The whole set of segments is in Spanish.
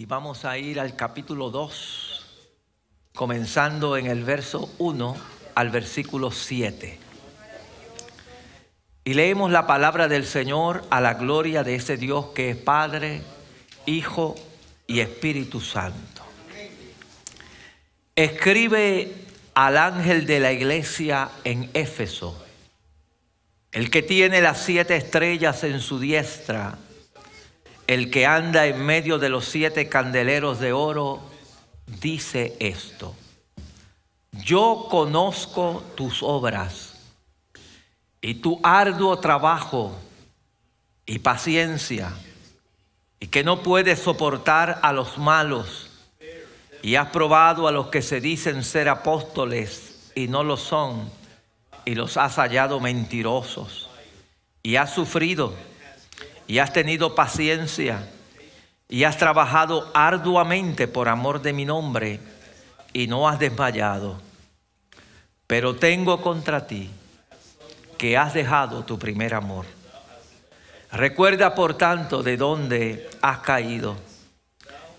y vamos a ir al capítulo 2, comenzando en el verso 1 al versículo 7. Y leemos la palabra del Señor a la gloria de ese Dios que es Padre, Hijo y Espíritu Santo. Escribe al ángel de la iglesia en Éfeso, el que tiene las siete estrellas en su diestra el que anda en medio de los siete candeleros de oro, dice esto. Yo conozco tus obras y tu arduo trabajo y paciencia, y que no puedes soportar a los malos, y has probado a los que se dicen ser apóstoles y no lo son, y los has hallado mentirosos, y has sufrido y has tenido paciencia y has trabajado arduamente por amor de mi nombre y no has desmayado. Pero tengo contra ti que has dejado tu primer amor. Recuerda por tanto de dónde has caído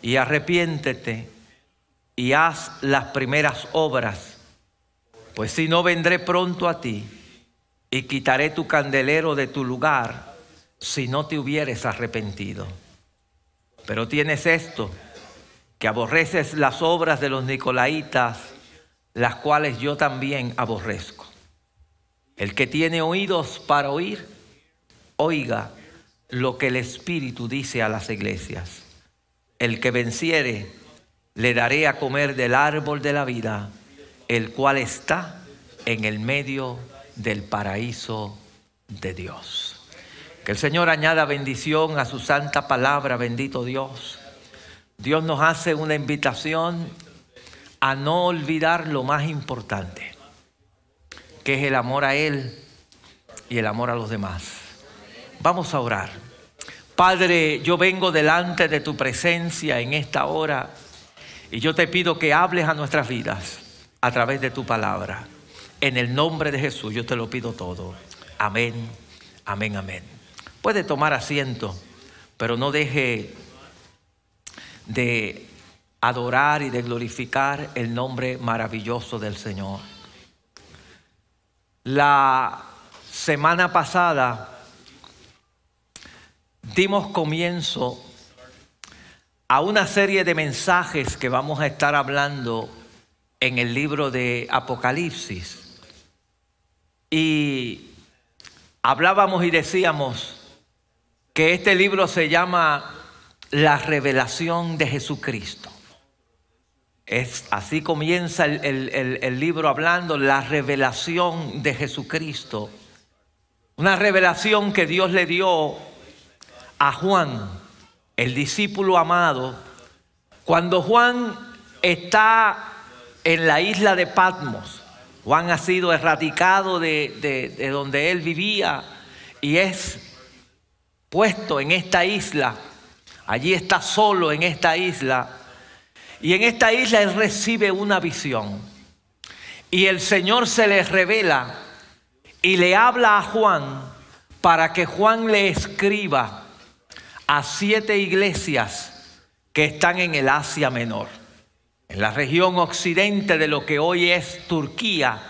y arrepiéntete y haz las primeras obras, pues si no vendré pronto a ti y quitaré tu candelero de tu lugar si no te hubieres arrepentido. Pero tienes esto, que aborreces las obras de los nicolaitas, las cuales yo también aborrezco. El que tiene oídos para oír, oiga lo que el Espíritu dice a las iglesias. El que venciere, le daré a comer del árbol de la vida, el cual está en el medio del paraíso de Dios. Que el Señor añada bendición a su santa palabra, bendito Dios. Dios nos hace una invitación a no olvidar lo más importante, que es el amor a Él y el amor a los demás. Vamos a orar. Padre, yo vengo delante de tu presencia en esta hora y yo te pido que hables a nuestras vidas a través de tu palabra. En el nombre de Jesús yo te lo pido todo. Amén, amén, amén. Puede tomar asiento, pero no deje de adorar y de glorificar el nombre maravilloso del Señor. La semana pasada dimos comienzo a una serie de mensajes que vamos a estar hablando en el libro de Apocalipsis. Y hablábamos y decíamos que este libro se llama La revelación de Jesucristo. Es, así comienza el, el libro hablando, la revelación de Jesucristo. Una revelación que Dios le dio a Juan, el discípulo amado, cuando Juan está en la isla de Patmos. Juan ha sido erradicado de, de, de donde él vivía y es puesto en esta isla. Allí está solo en esta isla. Y en esta isla él recibe una visión. Y el Señor se le revela y le habla a Juan para que Juan le escriba a siete iglesias que están en el Asia Menor. En la región occidente de lo que hoy es Turquía,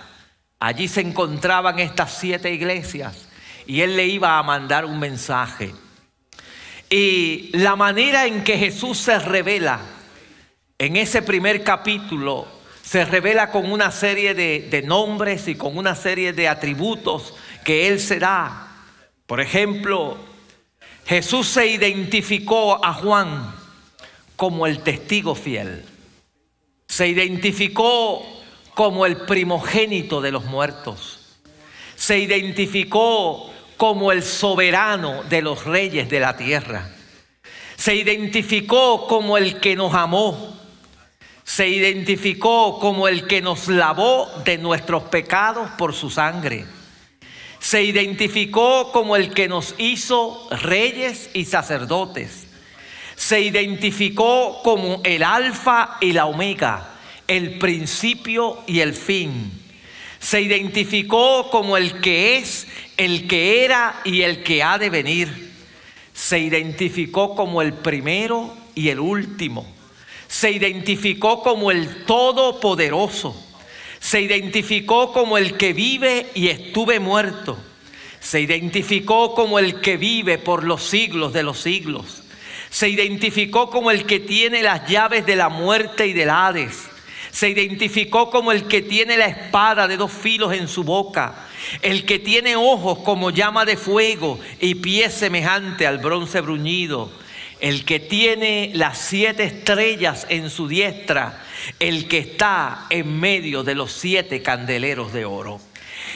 allí se encontraban estas siete iglesias y él le iba a mandar un mensaje. Y la manera en que Jesús se revela en ese primer capítulo, se revela con una serie de, nombres y con una serie de atributos que Él se da. Por ejemplo, Jesús se identificó a Juan como el testigo fiel. Se identificó como el primogénito de los muertos. Se identificó como el soberano de los reyes de la tierra. Se identificó como el que nos amó. Se identificó como el que nos lavó de nuestros pecados por su sangre. Se identificó como el que nos hizo reyes y sacerdotes. Se identificó como el alfa y la omega, el principio y el fin. Se identificó como el que es el que era y el que ha de venir. Se identificó como el primero y el último. Se identificó como el Todopoderoso. Se identificó como el que vive y estuve muerto. Se identificó como el que vive por los siglos de los siglos. Se identificó como el que tiene las llaves de la muerte y del Hades. Se identificó como el que tiene la espada de dos filos en su boca el que tiene ojos como llama de fuego y pies semejante al bronce bruñido, el que tiene las siete estrellas en su diestra, el que está en medio de los siete candeleros de oro.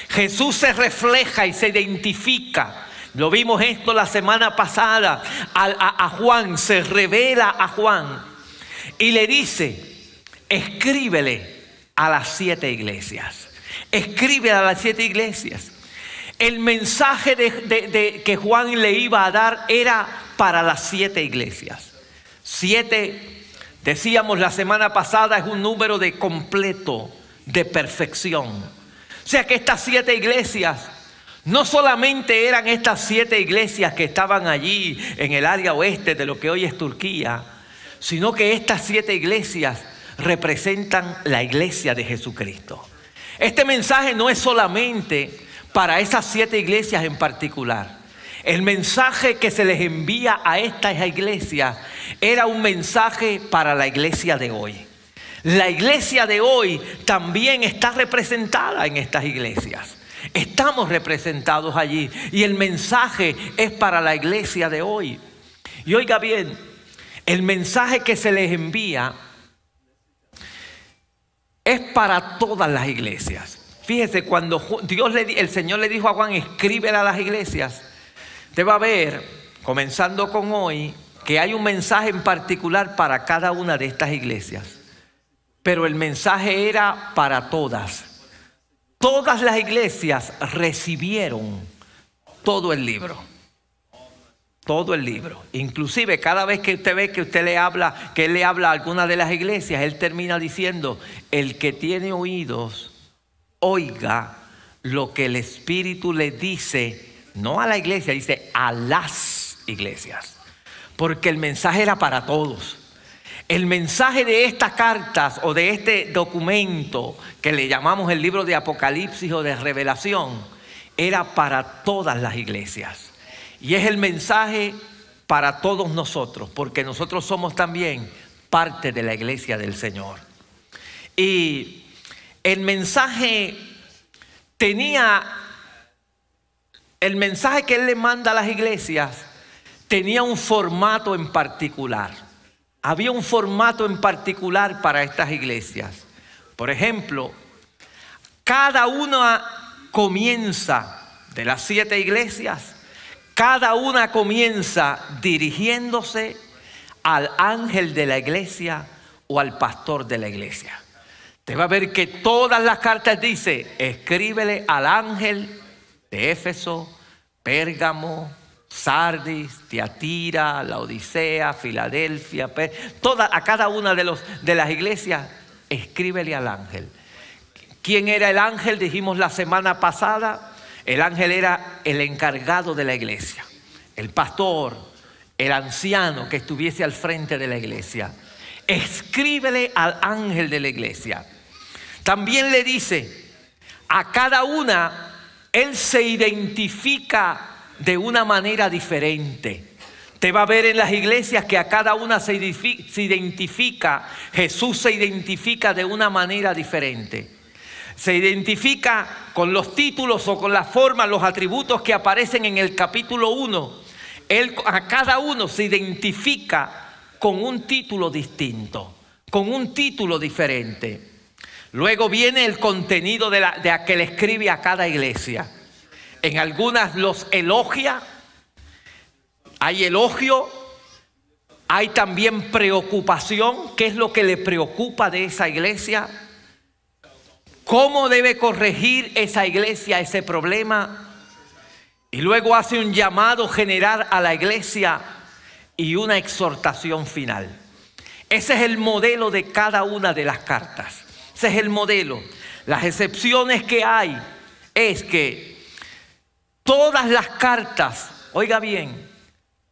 Jesús se refleja y se identifica. Lo vimos esto la semana pasada. A, a Juan se revela a Juan y le dice, escríbele a las siete iglesias escribe a las siete iglesias. El mensaje que Juan le iba a dar era para las siete iglesias. Siete, decíamos la semana pasada, es un número de completo, de perfección. O sea que estas siete iglesias no solamente eran estas siete iglesias que estaban allí en el área oeste de lo que hoy es Turquía, sino que estas siete iglesias representan la iglesia de Jesucristo. Este mensaje no es solamente para esas siete iglesias en particular. El mensaje que se les envía a estas iglesias era un mensaje para la iglesia de hoy. La iglesia de hoy también está representada en estas iglesias. Estamos representados allí y el mensaje es para la iglesia de hoy. Y oiga bien, el mensaje que se les envía es para todas las iglesias. Fíjese, cuando Dios le, el Señor le dijo a Juan, escríbela a las iglesias, te va a ver, comenzando con hoy, que hay un mensaje en particular para cada una de estas iglesias. Pero el mensaje era para todas. Todas las iglesias recibieron todo el libro todo el libro. Inclusive cada vez que usted ve que usted le habla, que él le habla a alguna de las iglesias, él termina diciendo, el que tiene oídos, oiga lo que el Espíritu le dice, no a la iglesia, dice a las iglesias. Porque el mensaje era para todos. El mensaje de estas cartas o de este documento que le llamamos el libro de Apocalipsis o de Revelación, era para todas las iglesias. Y es el mensaje para todos nosotros, porque nosotros somos también parte de la iglesia del Señor. Y el mensaje tenía, el mensaje que Él le manda a las iglesias tenía un formato en particular. Había un formato en particular para estas iglesias. Por ejemplo, cada una comienza de las siete iglesias cada una comienza dirigiéndose al ángel de la iglesia o al pastor de la iglesia. Te va a ver que todas las cartas dice, escríbele al ángel de Éfeso, Pérgamo, Sardis, Tiatira, la Odisea, Filadelfia, toda, a cada una de, de las iglesias, escríbele al ángel. ¿Quién era el ángel? Dijimos la semana pasada, el ángel era el encargado de la iglesia, el pastor, el anciano que estuviese al frente de la iglesia. Escríbele al ángel de la iglesia. También le dice, a cada una, él se identifica de una manera diferente. Te va a ver en las iglesias que a cada una se identifica, Jesús se identifica de una manera diferente se identifica con los títulos o con la forma, los atributos que aparecen en el capítulo 1. Él a cada uno se identifica con un título distinto, con un título diferente. Luego viene el contenido de, la, de que le escribe a cada iglesia. En algunas los elogia, hay elogio, hay también preocupación, qué es lo que le preocupa de esa iglesia cómo debe corregir esa iglesia ese problema. Y luego hace un llamado general a la iglesia y una exhortación final. Ese es el modelo de cada una de las cartas. Ese es el modelo. Las excepciones que hay es que todas las cartas, oiga bien,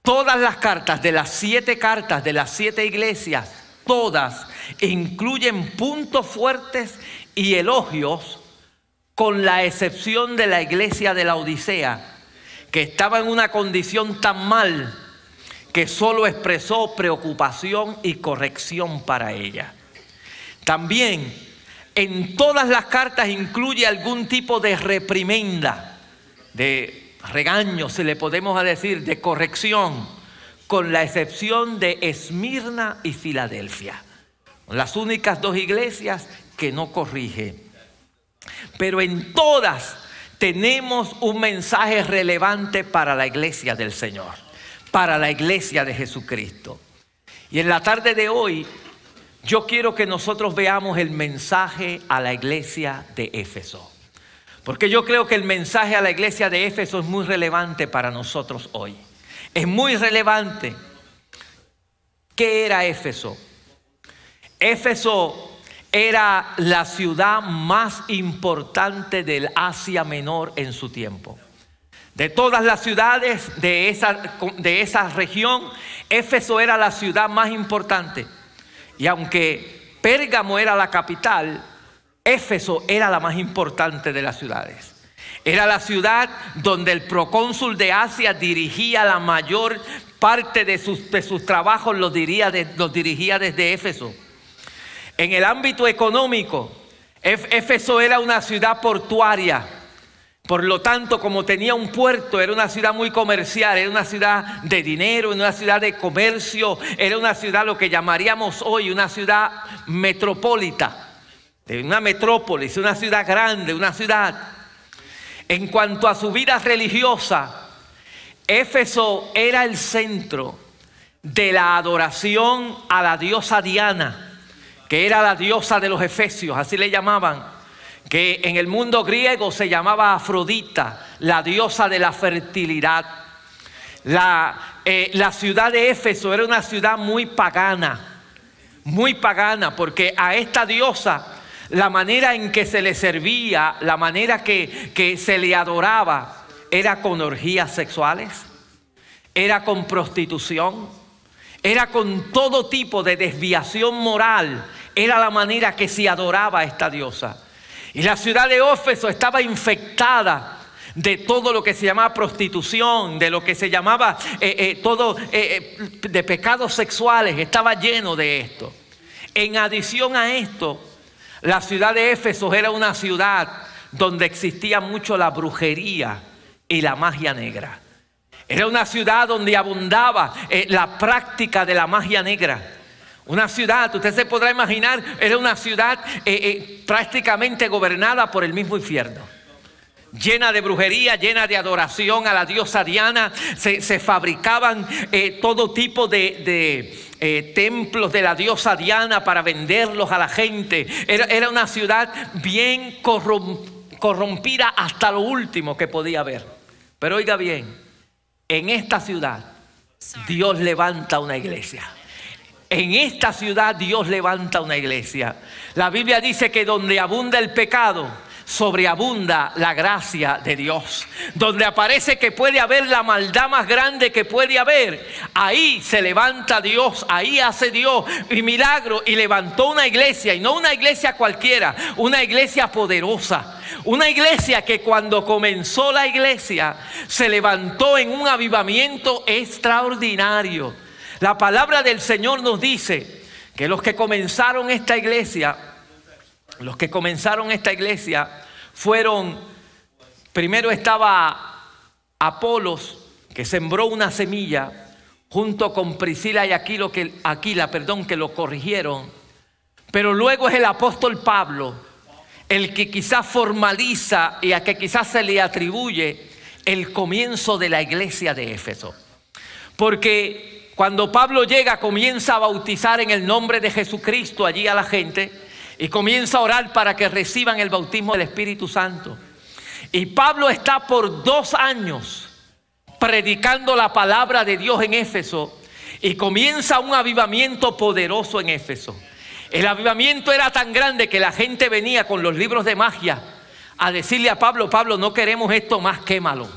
Todas las cartas de las siete cartas de las siete iglesias, todas incluyen puntos fuertes y elogios, con la excepción de la iglesia de la Odisea, que estaba en una condición tan mal que solo expresó preocupación y corrección para ella. También en todas las cartas incluye algún tipo de reprimenda, de regaño, si le podemos decir, de corrección, con la excepción de Esmirna y Filadelfia. Las únicas dos iglesias que no corrige. Pero en todas tenemos un mensaje relevante para la iglesia del Señor, para la iglesia de Jesucristo. Y en la tarde de hoy yo quiero que nosotros veamos el mensaje a la iglesia de Éfeso. Porque yo creo que el mensaje a la iglesia de Éfeso es muy relevante para nosotros hoy. Es muy relevante. ¿Qué era Éfeso? Éfeso era la ciudad más importante del Asia Menor en su tiempo. De todas las ciudades de esa, de esa región, Éfeso era la ciudad más importante. Y aunque Pérgamo era la capital, Éfeso era la más importante de las ciudades. Era la ciudad donde el procónsul de Asia dirigía la mayor parte de sus, sus trabajos, los, los dirigía desde Éfeso. En el ámbito económico, Éfeso era una ciudad portuaria. Por lo tanto, como tenía un puerto, era una ciudad muy comercial, era una ciudad de dinero, una ciudad de comercio, era una ciudad lo que llamaríamos hoy una ciudad metropolita, una metrópolis, una ciudad grande, una ciudad. En cuanto a su vida religiosa, Éfeso era el centro de la adoración a la diosa Diana, que era la diosa de los efesios, así le llamaban que en el mundo griego se llamaba Afrodita, la diosa de la fertilidad. La, eh, la ciudad de Éfeso era una ciudad muy pagana, muy pagana, porque a esta diosa la manera en que se le servía, la manera que, que se le adoraba, era con orgías sexuales, era con prostitución, era con todo tipo de desviación moral, era la manera que se adoraba a esta diosa. Y la ciudad de Éfeso estaba infectada de todo lo que se llamaba prostitución, de lo que se llamaba eh, eh, todo eh, de pecados sexuales, estaba lleno de esto. En adición a esto, la ciudad de Éfeso era una ciudad donde existía mucho la brujería y la magia negra. Era una ciudad donde abundaba la práctica de la magia negra. Una ciudad, usted se podrá imaginar, era una ciudad eh, eh, prácticamente gobernada por el mismo infierno. Llena de brujería, llena de adoración a la diosa Diana. Se, fabricaban eh, todo tipo de, templos de la diosa Diana para venderlos a la gente. Era una ciudad bien corrompida hasta lo último que podía haber. Pero oiga bien, en esta ciudad Dios levanta una iglesia. En esta ciudad Dios levanta una iglesia. La Biblia dice que donde abunda el pecado, sobreabunda la gracia de Dios. Donde aparece que puede haber la maldad más grande que puede haber, ahí se levanta Dios, ahí hace Dios y milagro y levantó una iglesia y no una iglesia cualquiera, una iglesia poderosa. Una iglesia que cuando comenzó la iglesia se levantó en un avivamiento extraordinario. La palabra del Señor nos dice que los que comenzaron esta iglesia, los que comenzaron esta iglesia fueron, primero estaba Apolos, que sembró una semilla, junto con Priscila y Aquilo, que, Aquila, perdón, que lo corrigieron. Pero luego es el apóstol Pablo, el que quizás formaliza y a que quizás se le atribuye el comienzo de la iglesia de Éfeso. Porque cuando Pablo llega, comienza a bautizar en el nombre de Jesucristo allí a la gente y comienza a orar para que reciban el bautismo del Espíritu Santo. Y Pablo está por dos años predicando la palabra de Dios en Éfeso y comienza un avivamiento poderoso en Éfeso. El avivamiento era tan grande que la gente venía con los libros de magia a decirle a Pablo, Pablo, no queremos esto más, quémalo.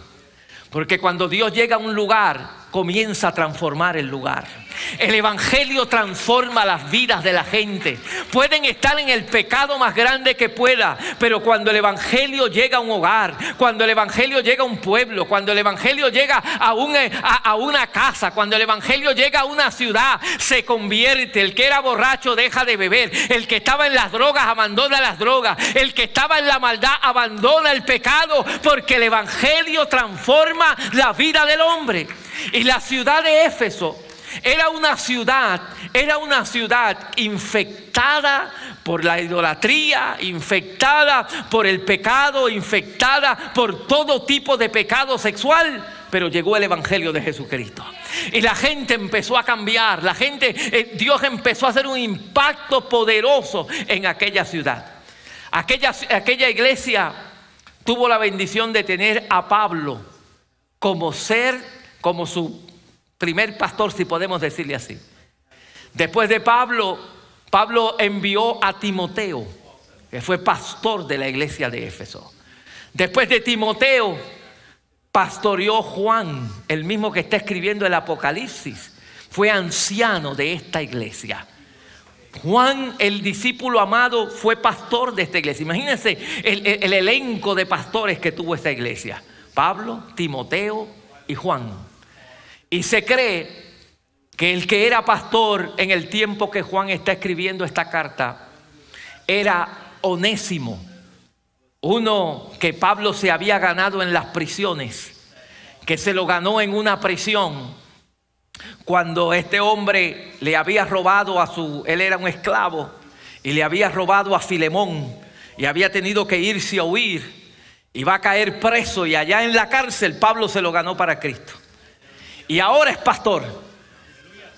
Porque cuando Dios llega a un lugar, comienza a transformar el lugar. El Evangelio transforma las vidas de la gente. Pueden estar en el pecado más grande que pueda, pero cuando el Evangelio llega a un hogar, cuando el Evangelio llega a un pueblo, cuando el Evangelio llega a, a, una casa, cuando el Evangelio llega a una ciudad, se convierte. El que era borracho deja de beber. El que estaba en las drogas abandona las drogas. El que estaba en la maldad abandona el pecado, porque el Evangelio transforma la vida del hombre. Y la ciudad de Éfeso era una ciudad, era una ciudad infectada por la idolatría, infectada por el pecado, infectada por todo tipo de pecado sexual. Pero llegó el Evangelio de Jesucristo. Y la gente empezó a cambiar. La gente, eh, Dios empezó a hacer un impacto poderoso en aquella ciudad. Aquella, aquella iglesia tuvo la bendición de tener a Pablo como ser, como su primer pastor, si podemos decirle así. Después de Pablo, Pablo envió a Timoteo, que fue pastor de la iglesia de Éfeso. Después de Timoteo, pastoreó Juan, el mismo que está escribiendo el Apocalipsis. Fue anciano de esta iglesia. Juan, el discípulo amado, fue pastor de esta iglesia. Imagínense el, el elenco de pastores que tuvo esta iglesia. Pablo, Timoteo y Juan. Y se cree que el que era pastor en el tiempo que Juan está escribiendo esta carta era Onésimo, uno que Pablo se había ganado en las prisiones, que se lo ganó en una prisión cuando este hombre le había robado a su, él era un esclavo, y le había robado a Filemón y había tenido que irse a huir y va a caer preso y allá en la cárcel Pablo se lo ganó para Cristo y ahora es pastor.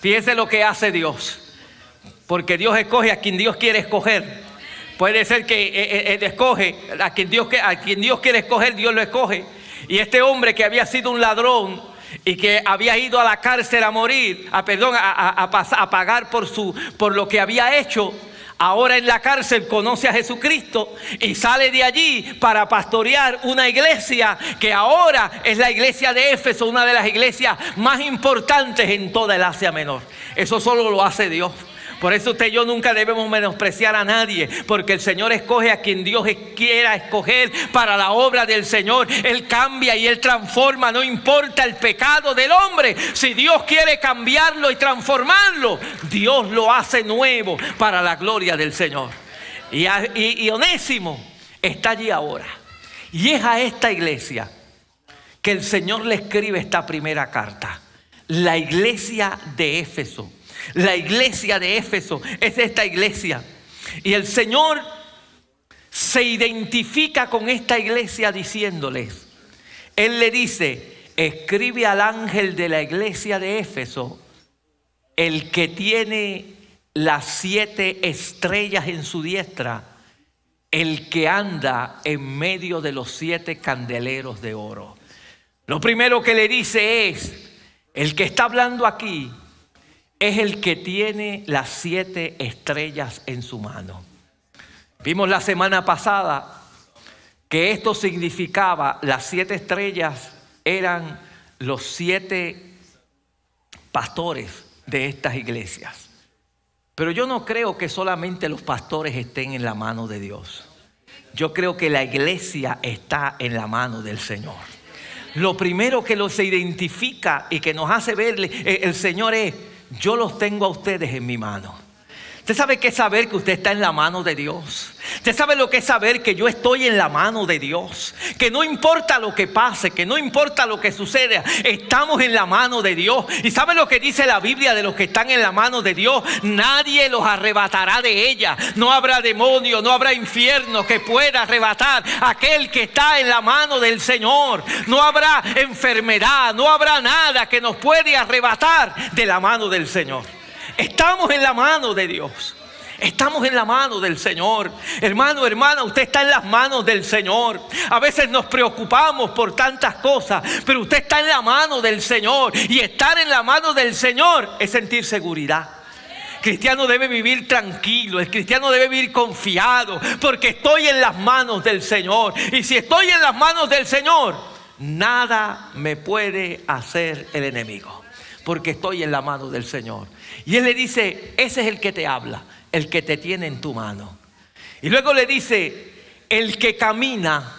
Fíjese lo que hace Dios. Porque Dios escoge a quien Dios quiere escoger. Puede ser que eh, eh, Él escoge a quien, Dios, a quien Dios quiere escoger, Dios lo escoge. Y este hombre que había sido un ladrón y que había ido a la cárcel a morir, a perdón, a, a pagar por, su, por lo que había hecho, ahora en la cárcel conoce a Jesucristo y sale de allí para pastorear una iglesia que ahora es la iglesia de Éfeso, una de las iglesias más importantes en toda el Asia Menor. Eso solo lo hace Dios. Por eso usted y yo nunca debemos menospreciar a nadie, porque el Señor escoge a quien Dios quiera escoger para la obra del Señor. Él cambia y Él transforma, no importa el pecado del hombre. Si Dios quiere cambiarlo y transformarlo, Dios lo hace nuevo para la gloria del Señor. Y, y Onésimo está allí ahora. Y es a esta iglesia que el Señor le escribe esta primera carta. La iglesia de Éfeso la iglesia de Éfeso es esta iglesia. Y el Señor se identifica con esta iglesia diciéndoles, Él le dice, escribe al ángel de la iglesia de Éfeso, el que tiene las siete estrellas en su diestra, el que anda en medio de los siete candeleros de oro. Lo primero que le dice es, el que está hablando aquí es el que tiene las siete estrellas en su mano. Vimos la semana pasada que esto significaba, las siete estrellas eran los siete pastores de estas iglesias. Pero yo no creo que solamente los pastores estén en la mano de Dios. Yo creo que la iglesia está en la mano del Señor. Lo primero que los identifica y que nos hace verle eh, el Señor es yo los tengo a ustedes en mi mano. Usted sabe qué es saber que usted está en la mano de Dios. Usted sabe lo que es saber que yo estoy en la mano de Dios. Que no importa lo que pase, que no importa lo que suceda, estamos en la mano de Dios. Y sabe lo que dice la Biblia de los que están en la mano de Dios. Nadie los arrebatará de ella. No habrá demonio, no habrá infierno que pueda arrebatar a aquel que está en la mano del Señor. No habrá enfermedad, no habrá nada que nos puede arrebatar de la mano del Señor. Estamos en la mano de Dios. Estamos en la mano del Señor. Hermano, hermana, usted está en las manos del Señor. A veces nos preocupamos por tantas cosas, pero usted está en la mano del Señor. Y estar en la mano del Señor es sentir seguridad. El cristiano debe vivir tranquilo, el cristiano debe vivir confiado, porque estoy en las manos del Señor. Y si estoy en las manos del Señor, nada me puede hacer el enemigo. Porque estoy en la mano del Señor. Y Él le dice, ese es el que te habla, el que te tiene en tu mano. Y luego le dice, el que camina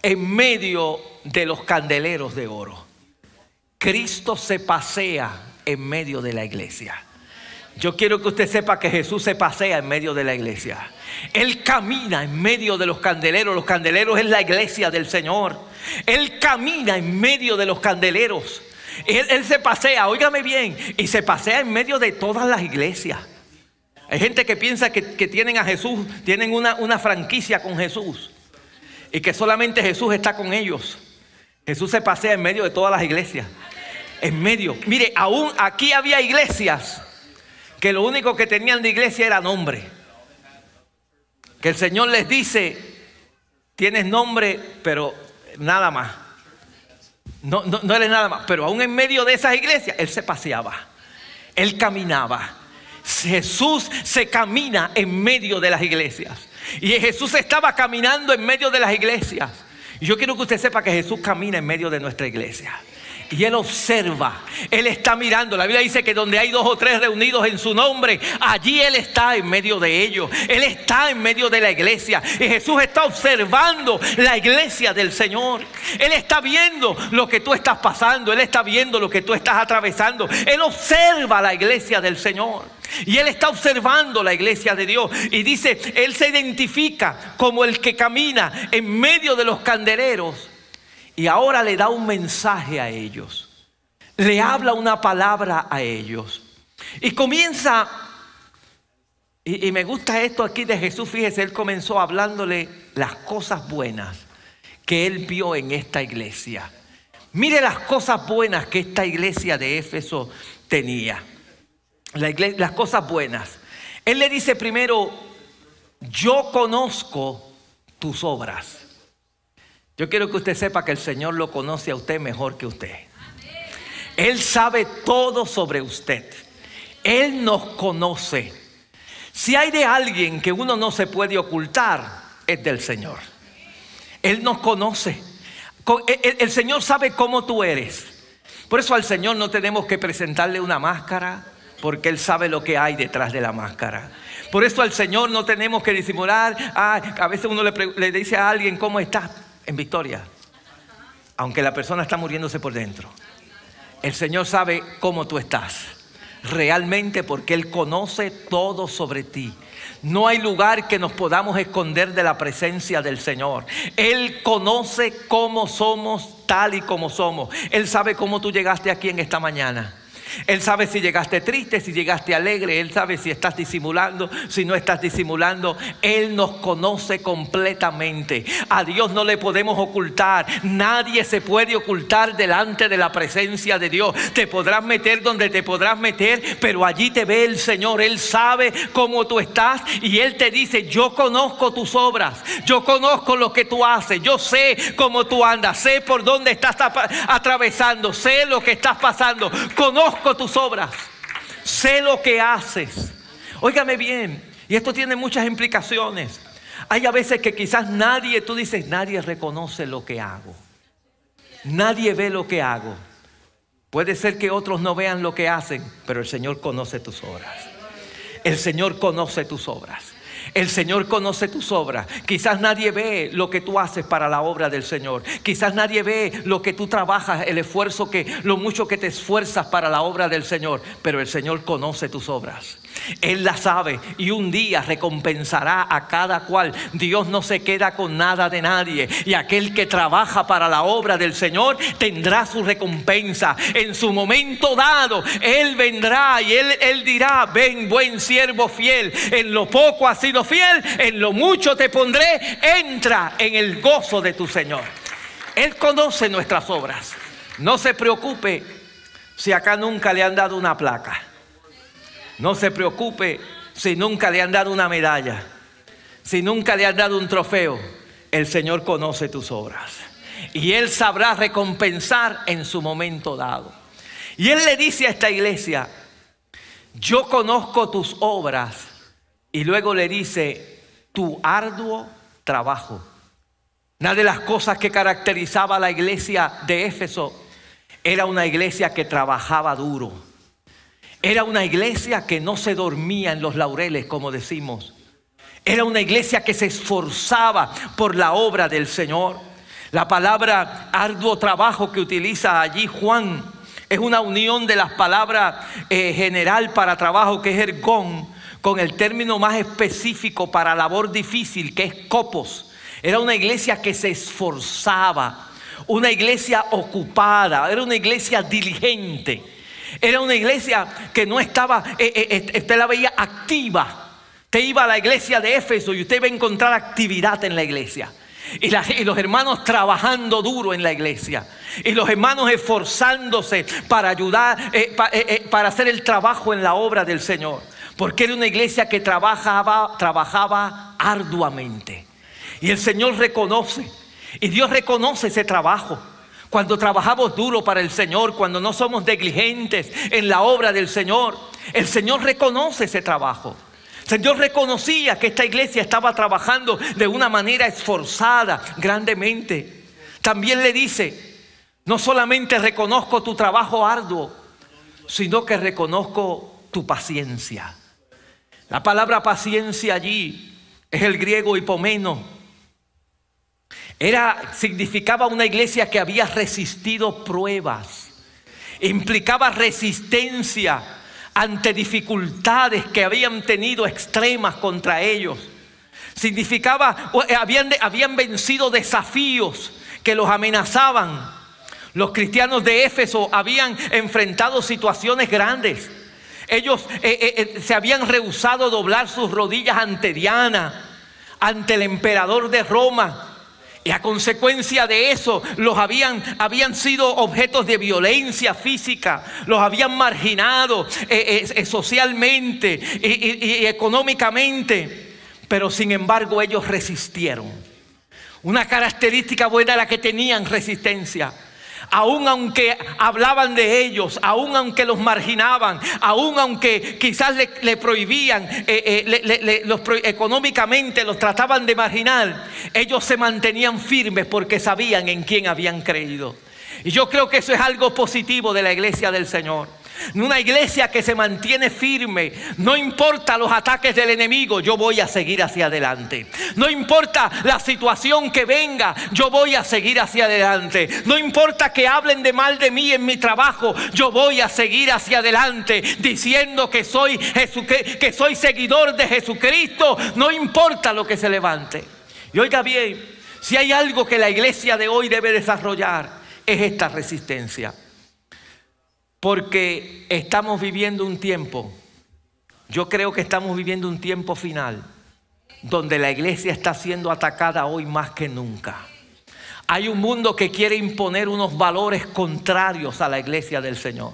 en medio de los candeleros de oro. Cristo se pasea en medio de la iglesia. Yo quiero que usted sepa que Jesús se pasea en medio de la iglesia. Él camina en medio de los candeleros. Los candeleros es la iglesia del Señor. Él camina en medio de los candeleros. Él, se pasea, óigame bien, y se pasea en medio de todas las iglesias. Hay gente que piensa que, tienen a Jesús, tienen una, una franquicia con Jesús y que solamente Jesús está con ellos. Jesús se pasea en medio de todas las iglesias. En medio. Mire, aún aquí había iglesias que lo único que tenían de iglesia era nombre. Que el Señor les dice, tienes nombre, pero nada más. No, no, eres nada más. Pero aún en medio de esas iglesias, Él se paseaba. Él caminaba. Jesús se camina en medio de las iglesias. Y Jesús estaba caminando en medio de las iglesias. Y yo quiero que usted sepa que Jesús camina en medio de nuestra iglesia. Y Él observa, Él está mirando. La Biblia dice que donde hay dos o tres reunidos en su nombre, allí Él está en medio de ellos. Él está en medio de la iglesia. Y Jesús está observando la iglesia del Señor. Él está viendo lo que tú estás pasando. Él está viendo lo que tú estás atravesando. Él observa la iglesia del Señor. Y Él está observando la iglesia de Dios. Y dice, Él se identifica como el que camina en medio de los candeleros y ahora le da un mensaje a ellos. Le habla una palabra a ellos. Y comienza, y, me gusta esto aquí de Jesús, fíjese, él comenzó hablándole las cosas buenas que él vio en esta iglesia. Mire las cosas buenas que esta iglesia de Éfeso tenía. las cosas buenas. Él le dice primero, yo conozco tus obras. Yo quiero que usted sepa que el Señor lo conoce a usted mejor que usted. Él sabe todo sobre usted. Él nos conoce. Si hay de alguien que uno no se puede ocultar, es del Señor. Él nos conoce. El Señor sabe cómo tú eres. Por eso al Señor no tenemos que presentarle una máscara, porque Él sabe lo que hay detrás de la máscara. Por eso al Señor no tenemos que disimular. a veces uno le, le dice a alguien, ¿cómo estás? En victoria, aunque la persona está muriéndose por dentro. El Señor sabe cómo tú estás, realmente porque Él conoce todo sobre ti. No hay lugar que nos podamos esconder de la presencia del Señor. Él conoce cómo somos tal y como somos. Él sabe cómo tú llegaste aquí en esta mañana. Él sabe si llegaste triste, si llegaste alegre. Él sabe si estás disimulando, si no estás disimulando. Él nos conoce completamente. A Dios no le podemos ocultar. Nadie se puede ocultar delante de la presencia de Dios. Te podrás meter donde te podrás meter, pero allí te ve el Señor. Él sabe cómo tú estás y Él te dice, yo conozco tus obras. Yo conozco lo que tú haces. Yo sé cómo tú andas. Sé por dónde estás atravesando. Sé lo que estás pasando. Conozco tus obras, sé lo que haces. Óigame bien, y esto tiene muchas implicaciones. Hay a veces que quizás nadie, tú dices, nadie reconoce lo que hago. Nadie ve lo que hago. Puede ser que otros no vean lo que hacen, pero el Señor conoce tus obras. El Señor conoce tus obras. El Señor conoce tus obras. Quizás nadie ve lo que tú haces para la obra del Señor. Quizás nadie ve lo que tú trabajas, el esfuerzo que, lo mucho que te esfuerzas para la obra del Señor. Pero el Señor conoce tus obras. Él la sabe y un día recompensará a cada cual. Dios no se queda con nada de nadie. Y aquel que trabaja para la obra del Señor tendrá su recompensa. En su momento dado, Él vendrá y Él, él dirá, ven buen siervo fiel. En lo poco has sido fiel, en lo mucho te pondré. Entra en el gozo de tu Señor. Él conoce nuestras obras. No se preocupe si acá nunca le han dado una placa. No se preocupe si nunca le han dado una medalla, si nunca le han dado un trofeo. El Señor conoce tus obras y Él sabrá recompensar en su momento dado. Y Él le dice a esta iglesia, yo conozco tus obras y luego le dice, tu arduo trabajo. Una de las cosas que caracterizaba a la iglesia de Éfeso Era una iglesia que trabajaba duro. Era una iglesia que no se dormía en los laureles, como decimos. Era una iglesia que se esforzaba por la obra del Señor. La palabra arduo trabajo que utiliza allí Juan es una unión de las palabras eh, general para trabajo que es ergón con el término más específico para labor difícil que es copos. Era una iglesia que se esforzaba, una iglesia ocupada, era una iglesia diligente, era una iglesia que no estaba, eh, eh, usted la veía activa. Usted iba a la iglesia de Éfeso y usted va a encontrar actividad en la iglesia. Y, los hermanos trabajando duro en la iglesia. Y los hermanos esforzándose para ayudar, eh, eh, eh, para hacer el trabajo en la obra del Señor. Porque era una iglesia que trabajaba, trabajaba arduamente. Y el Señor reconoce. Y Dios reconoce ese trabajo. Cuando trabajamos duro para el Señor, cuando no somos negligentes en la obra del Señor, el Señor reconoce ese trabajo. Señor reconocía que esta iglesia estaba trabajando de una manera esforzada grandemente. También le dice, no solamente reconozco tu trabajo arduo, sino que reconozco tu paciencia. La palabra paciencia allí es el griego hipomeno. Era, significaba una iglesia que había resistido pruebas. Implicaba resistencia ante dificultades que habían tenido extremas contra ellos. Significaba, eh, habían, habían vencido desafíos que los amenazaban. Los cristianos de Éfeso habían enfrentado situaciones grandes. Ellos eh, eh, se habían rehusado doblar sus rodillas ante Diana, ante el emperador de Roma. Y a consecuencia de eso, los habían, habían sido objetos de violencia física, los habían marginado eh, eh, eh, socialmente y económicamente. Pero sin embargo ellos resistieron. Una característica buena la que tenían resistencia aun aunque hablaban de ellos, aun aunque los marginaban, aun aunque quizás le, prohibían, eh, eh, los, económicamente los trataban de marginar, ellos se mantenían firmes porque sabían en quién habían creído. Y yo creo que eso es algo positivo de la iglesia del Señor. Una iglesia que se mantiene firme. No importa los ataques del enemigo, yo voy a seguir hacia adelante. No importa la situación que venga, yo voy a seguir hacia adelante. No importa que hablen de mal de mí en mi trabajo, yo voy a seguir hacia adelante diciendo que soy, que soy seguidor de Jesucristo. No importa lo que se levante. Y oiga bien, si hay algo que la iglesia de hoy debe desarrollar, es esta resistencia. Porque estamos viviendo un tiempo, yo creo que estamos viviendo un tiempo final, donde la iglesia está siendo atacada hoy más que nunca. Hay un mundo que quiere imponer unos valores contrarios a la iglesia del Señor.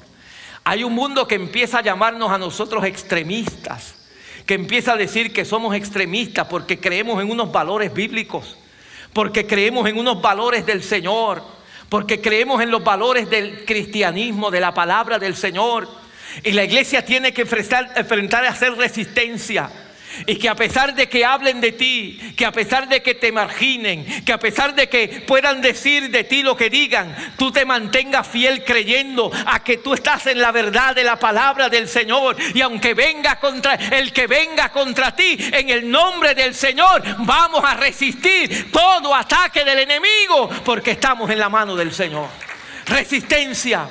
Hay un mundo que empieza a llamarnos a nosotros extremistas, que empieza a decir que somos extremistas porque creemos en unos valores bíblicos, porque creemos en unos valores del Señor porque creemos en los valores del cristianismo, de la palabra del Señor. Y la iglesia tiene que enfrentar, enfrentar a hacer resistencia. Y que a pesar de que hablen de ti, que a pesar de que te marginen, que a pesar de que puedan decir de ti lo que digan, tú te mantengas fiel creyendo a que tú estás en la verdad de la palabra del Señor. Y aunque venga contra el que venga contra ti, en el nombre del Señor, vamos a resistir todo ataque del enemigo, porque estamos en la mano del Señor. Resistencia,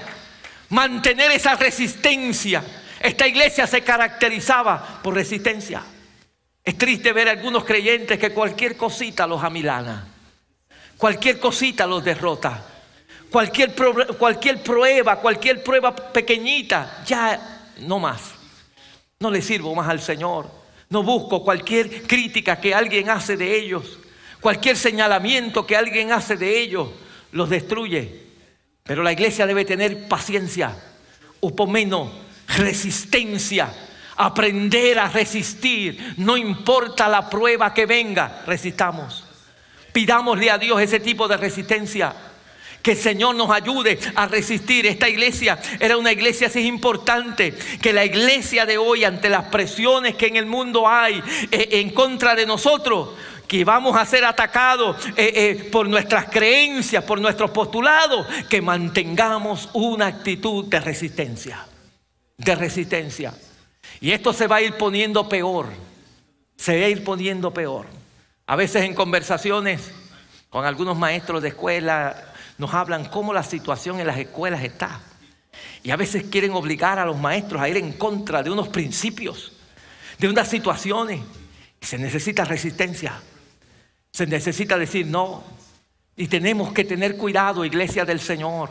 mantener esa resistencia. Esta iglesia se caracterizaba por resistencia. Es triste ver a algunos creyentes que cualquier cosita los amilana, cualquier cosita los derrota, cualquier, cualquier prueba, cualquier prueba pequeñita, ya no más. No le sirvo más al Señor. No busco cualquier crítica que alguien hace de ellos, cualquier señalamiento que alguien hace de ellos, los destruye. Pero la iglesia debe tener paciencia, upomeno, resistencia aprender a resistir, no importa la prueba que venga, resistamos. Pidámosle a Dios ese tipo de resistencia. Que el Señor nos ayude a resistir. Esta iglesia era una iglesia así importante. Que la iglesia de hoy, ante las presiones que en el mundo hay eh, en contra de nosotros, que vamos a ser atacados eh, eh, por nuestras creencias, por nuestros postulados, que mantengamos una actitud de resistencia, de resistencia. Y esto se va a ir poniendo peor, se va a ir poniendo peor. A veces en conversaciones con algunos maestros de escuela nos hablan cómo la situación en las escuelas está. Y a veces quieren obligar a los maestros a ir en contra de unos principios, de unas situaciones. Se necesita resistencia. Se necesita decir no. Y tenemos que tener cuidado, iglesia del Señor,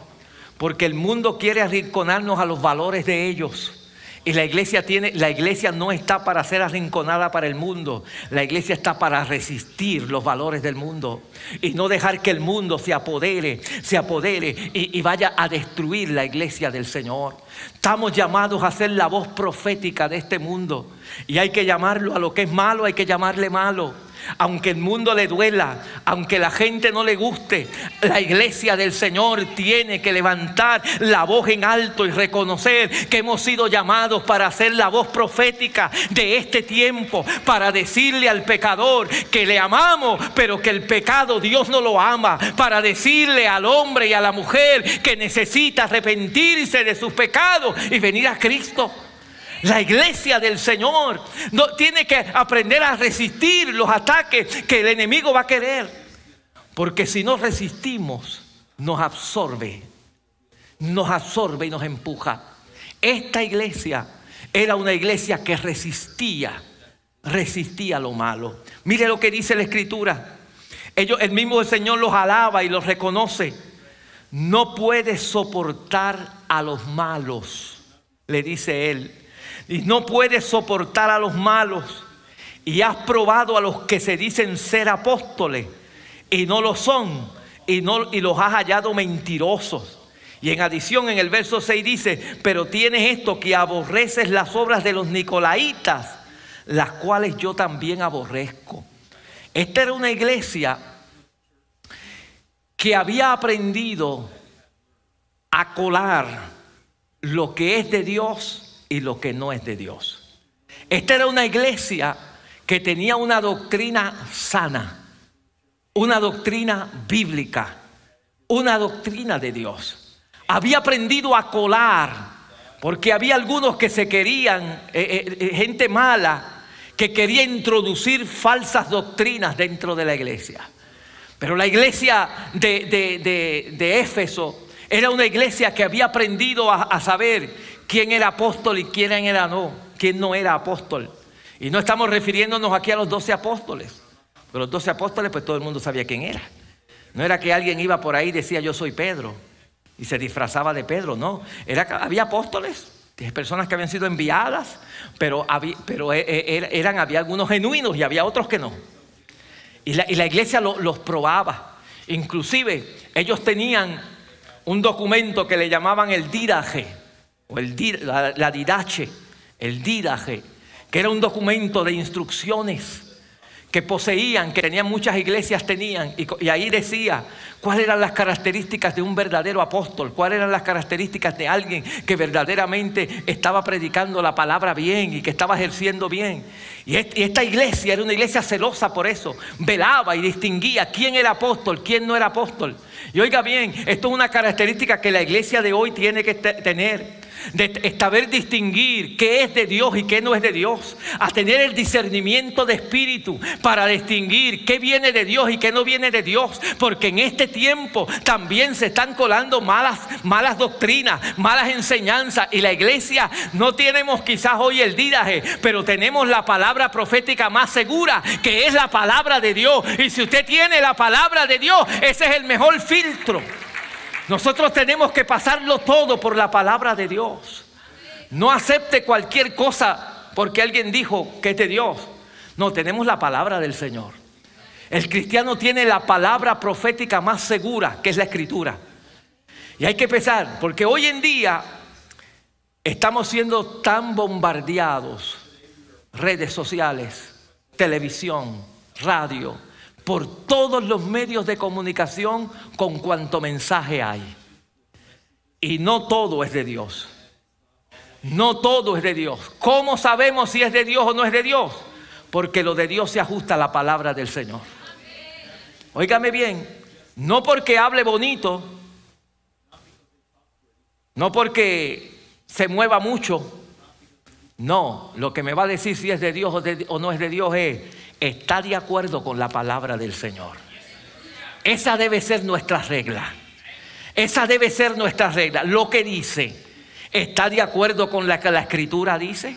porque el mundo quiere arrinconarnos a los valores de ellos. Y la iglesia tiene, la iglesia no está para ser arrinconada para el mundo. La iglesia está para resistir los valores del mundo y no dejar que el mundo se apodere, se apodere y, y vaya a destruir la iglesia del Señor. Estamos llamados a ser la voz profética de este mundo y hay que llamarlo a lo que es malo, hay que llamarle malo aunque el mundo le duela, aunque la gente no le guste, la iglesia del Señor tiene que levantar la voz en alto y reconocer que hemos sido llamados para hacer la voz profética de este tiempo, para decirle al pecador que le amamos, pero que el pecado Dios no lo ama, para decirle al hombre y a la mujer que necesita arrepentirse de sus pecados y venir a Cristo. La iglesia del Señor no, tiene que aprender a resistir los ataques que el enemigo va a querer. Porque si no resistimos, nos absorbe. Nos absorbe y nos empuja. Esta iglesia era una iglesia que resistía, resistía lo malo. Mire lo que dice la escritura. Ellos, el mismo Señor los alaba y los reconoce. No puede soportar a los malos, le dice él y no puedes soportar a los malos y has probado a los que se dicen ser apóstoles y no lo son y, no, los has hallado mentirosos. Y en adición en el verso 6 dice, pero tienes esto que aborreces las obras de los nicolaitas, las cuales yo también aborrezco. Esta era una iglesia que había aprendido a colar lo que es de Dios y lo que no es de Dios. Esta era una iglesia que tenía una doctrina sana, una doctrina bíblica, una doctrina de Dios. Había aprendido a colar, porque había algunos que se querían, eh, eh, eh, gente mala, que quería introducir falsas doctrinas dentro de la iglesia. Pero la iglesia de, Éfeso era una iglesia que había aprendido a saber quién era apóstol y quién era no, quién no era apóstol. Y no estamos refiriéndonos aquí a los doce apóstoles. Pero los doce apóstoles, pues todo el mundo sabía quién era. No era que alguien iba por ahí y decía yo soy Pedro y se disfrazaba de Pedro, no. Era, había apóstoles, personas que habían sido enviadas, pero, había, pero e, e, eran, había algunos genuinos y había otros que no. Y la, iglesia los probaba. Inclusive ellos tenían un documento que le llamaban el diraje o el, la, didache, el didaje, que era un documento de instrucciones que poseían, que tenían muchas iglesias tenían, y, ahí decía cuáles eran las características de un verdadero apóstol, cuáles eran las características de alguien que verdaderamente estaba predicando la palabra bien y que estaba ejerciendo bien. Y esta iglesia era una iglesia celosa por eso, velaba y distinguía quién era apóstol, quién no era apóstol. Y oiga bien, esto es una característica que la iglesia de hoy tiene que tener de saber distinguir qué es de Dios y qué no es de Dios, a tener el discernimiento de espíritu para distinguir qué viene de Dios y qué no viene de Dios, porque en este tiempo también se están colando malas, malas doctrinas, malas enseñanzas y la iglesia no tenemos quizás hoy el dídaje, pero tenemos la palabra profética más segura, que es la palabra de Dios. Y si usted tiene la palabra de Dios, ese es el mejor filtro. Nosotros tenemos que pasarlo todo por la palabra de Dios. No acepte cualquier cosa porque alguien dijo que es de Dios. No, tenemos la palabra del Señor. El cristiano tiene la palabra profética más segura, que es la escritura. Y hay que pensar, porque hoy en día estamos siendo tan bombardeados, redes sociales, televisión, radio, por todos los medios de comunicación con cuanto mensaje hay. Y no todo es de Dios. No todo es de Dios. ¿Cómo sabemos si es de Dios o no es de Dios? porque lo de Dios se ajusta a la palabra del Señor. Óigame bien, no porque hable bonito, no porque se mueva mucho, no, lo que me va a decir si es de Dios o, no es de Dios es, está de acuerdo con la palabra del Señor. Esa debe ser nuestra regla. Esa debe ser nuestra regla. Lo que dice, ¿está de acuerdo con lo que la escritura dice?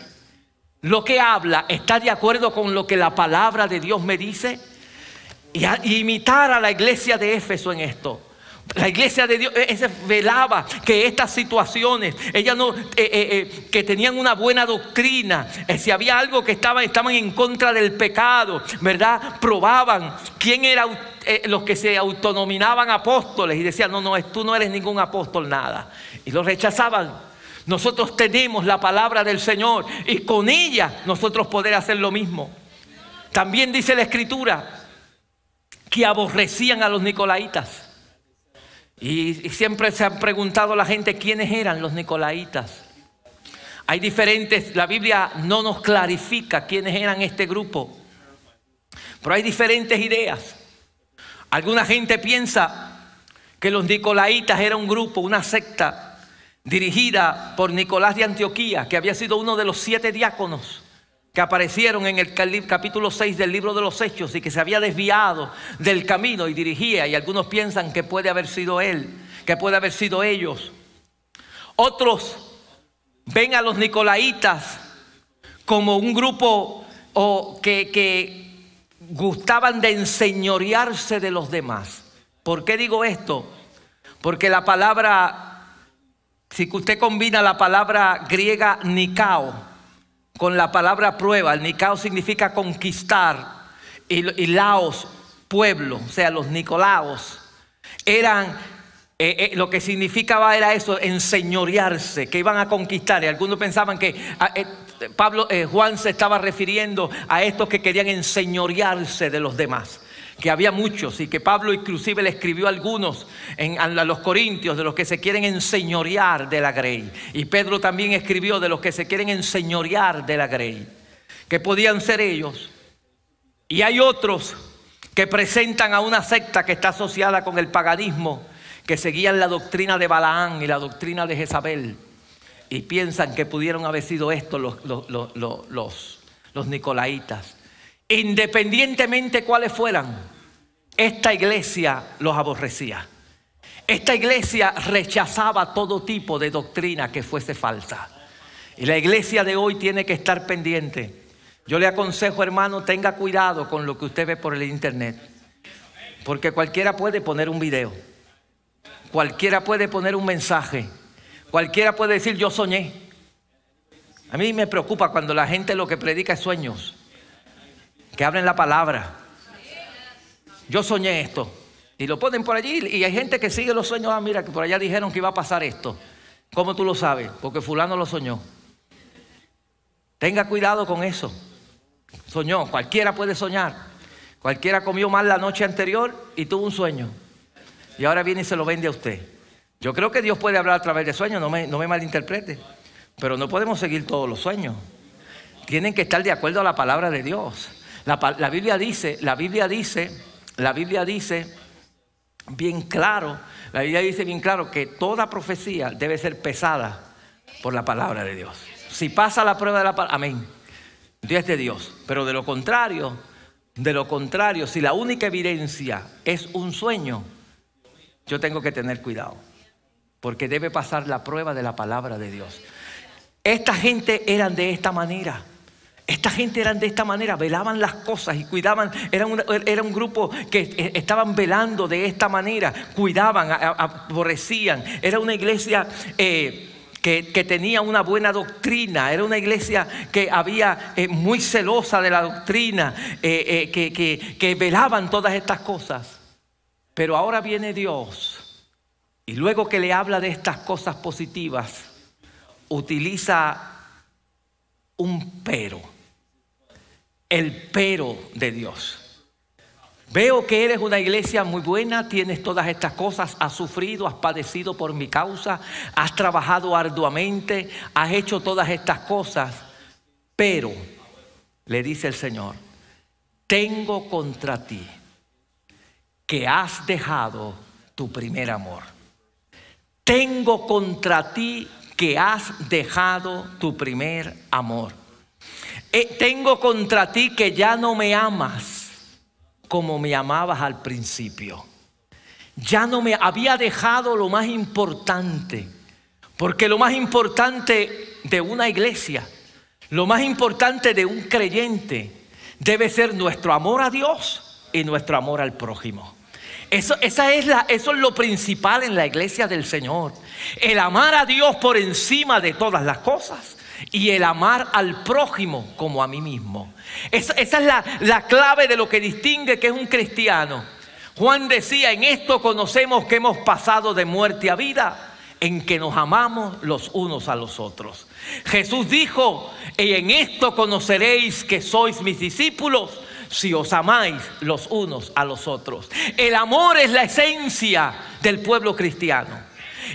Lo que habla, ¿está de acuerdo con lo que la palabra de Dios me dice? Y, imitar a la iglesia de Éfeso en esto. La iglesia de Dios ese velaba que estas situaciones, no, eh, eh, eh, que tenían una buena doctrina, si había algo que estaba, estaban en contra del pecado, ¿verdad? Probaban quién era los que se autonominaban apóstoles y decían, no, no, tú no eres ningún apóstol, nada. Y los rechazaban. Nosotros tenemos la palabra del Señor y con ella nosotros poder hacer lo mismo. También dice la escritura que aborrecían a los nicolaitas. Y, siempre se han preguntado la gente quiénes eran los nicolaitas. Hay diferentes, la Biblia no nos clarifica quiénes eran este grupo, pero hay diferentes ideas. Alguna gente piensa que los nicolaitas era un grupo, una secta dirigida por Nicolás de Antioquía, que había sido uno de los siete diáconos que aparecieron en el capítulo 6 del libro de los Hechos y que se había desviado del camino y dirigía, y algunos piensan que puede haber sido él, que puede haber sido ellos. Otros ven a los nicolaitas como un grupo o que, que gustaban de enseñorearse de los demás. ¿Por qué digo esto? Porque la palabra, si usted combina la palabra griega nikao, con la palabra prueba. El Nicao significa conquistar y, Laos, pueblo, o sea, los Nicolaos, eran, eh, eh, lo que significaba era eso, enseñorearse, que iban a conquistar. Y algunos pensaban que ah, eh, Pablo, Juan se estaba refiriendo a estos que querían enseñorearse de los demás que había muchos y que Pablo inclusive le escribió algunos en, a los corintios de los que se quieren enseñorear de la grey. Y Pedro también escribió de los que se quieren enseñorear de la grey, que podían ser ellos. Y hay otros que presentan a una secta que está asociada con el paganismo, que seguían la doctrina de Balaán y la doctrina de Jezabel. Y piensan que pudieron haber sido estos los, los, los, los nicolaitas independientemente cuáles fueran, esta iglesia los aborrecía. Esta iglesia rechazaba todo tipo de doctrina que fuese falsa. Y la iglesia de hoy tiene que estar pendiente. Yo le aconsejo, hermano, tenga cuidado con lo que usted ve por el internet. Porque cualquiera puede poner un video. Cualquiera puede poner un mensaje. Cualquiera puede decir yo soñé. A mí me preocupa cuando la gente lo que predica es sueños que hablen la palabra. Yo soñé esto. Y lo ponen por allí. Y hay gente que sigue los sueños. Ah, mira, que por allá dijeron que iba a pasar esto. ¿Cómo tú lo sabes? Porque fulano lo soñó. Tenga cuidado con eso. Soñó. Cualquiera puede soñar. Cualquiera comió mal la noche anterior y tuvo un sueño. Y ahora viene y se lo vende a usted. Yo creo que Dios puede hablar a través de sueños, no me, no me malinterprete. Pero no podemos seguir todos los sueños. Tienen que estar de acuerdo a la palabra de Dios. La, Biblia dice, la Biblia dice, la Biblia dice bien claro, la Biblia dice bien claro que toda profecía debe ser pesada por la palabra de Dios. Si pasa la prueba de la palabra, amén. Dios de Dios. Pero de lo contrario, de lo contrario, si la única evidencia es un sueño, yo tengo que tener cuidado. Porque debe pasar la prueba de la palabra de Dios. Esta gente eran de esta manera. Esta gente eran de esta manera, velaban las cosas y cuidaban, era un, grupo que estaban velando de esta manera, cuidaban, aborrecían. Era una iglesia eh, que, tenía una buena doctrina, era una iglesia que había eh, muy celosa de la doctrina, eh, que velaban todas estas cosas. Pero ahora viene Dios y luego que le habla de estas cosas positivas, utiliza un pero el pero de Dios. Veo que eres una iglesia muy buena, tienes todas estas cosas, has sufrido, has padecido por mi causa, has trabajado arduamente, has hecho todas estas cosas, pero le dice el Señor, tengo contra ti que has dejado tu primer amor. Tengo contra ti que has dejado tu primer amor. Eh, tengo contra ti que ya no me amas como me amabas al principio. Ya no me había dejado lo más importante, porque lo más importante de una iglesia, lo más importante de un creyente, debe ser nuestro amor a Dios y nuestro amor al prójimo. Eso, esa es la, eso es lo principal en la iglesia del Señor. El amar a Dios por encima de todas las cosas y el amar al prójimo como a mí mismo. Esa, es la, la clave de lo que distingue que es un cristiano. Juan decía, en esto conocemos que hemos pasado de muerte a vida, en que nos amamos los unos a los otros. Jesús dijo, y en esto conoceréis que sois mis discípulos si os amáis los unos a los otros. El amor es la esencia del pueblo cristiano.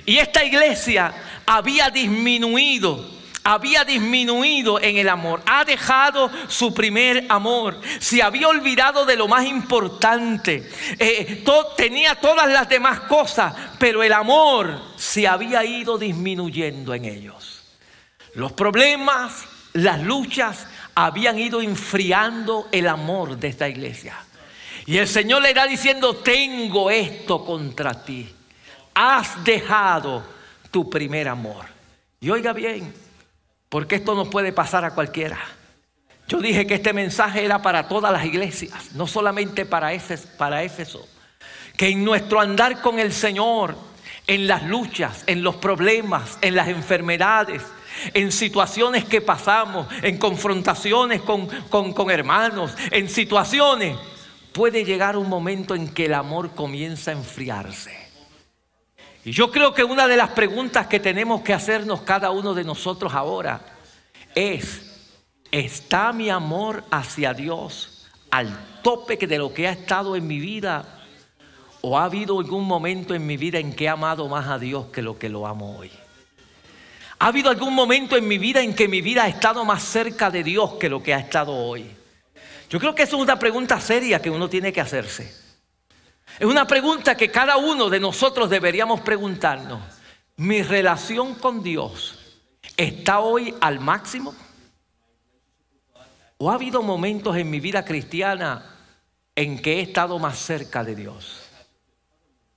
Y esta iglesia había disminuido había disminuido en el amor, ha dejado su primer amor, se había olvidado de lo más importante, eh, tenía todas las demás cosas, pero el amor se había ido disminuyendo en ellos. Los problemas, las luchas habían ido enfriando el amor de esta iglesia. Y el Señor le está diciendo, tengo esto contra ti. Has dejado tu primer amor. Y oiga bien, porque esto no puede pasar a cualquiera. Yo dije que este mensaje era para todas las iglesias, no solamente para Éfeso. Que en nuestro andar con el Señor, en las luchas, en los problemas, en las enfermedades, en situaciones que pasamos, en confrontaciones con, con, hermanos, en situaciones, puede llegar un momento en que el amor comienza a enfriarse. Y yo creo que una de las preguntas que tenemos que hacernos cada uno de nosotros ahora es, ¿está mi amor hacia Dios al tope de lo que ha estado en mi vida? ¿O ha habido algún momento en mi vida en que he amado más a Dios que lo que lo amo hoy? ¿Ha habido algún momento en mi vida en que mi vida ha estado más cerca de Dios que lo que ha estado hoy? Yo creo que eso es una pregunta seria que uno tiene que hacerse. Es una pregunta que cada uno de nosotros deberíamos preguntarnos. ¿Mi relación con Dios está hoy al máximo? ¿O ha habido momentos en mi vida cristiana en que he estado más cerca de Dios?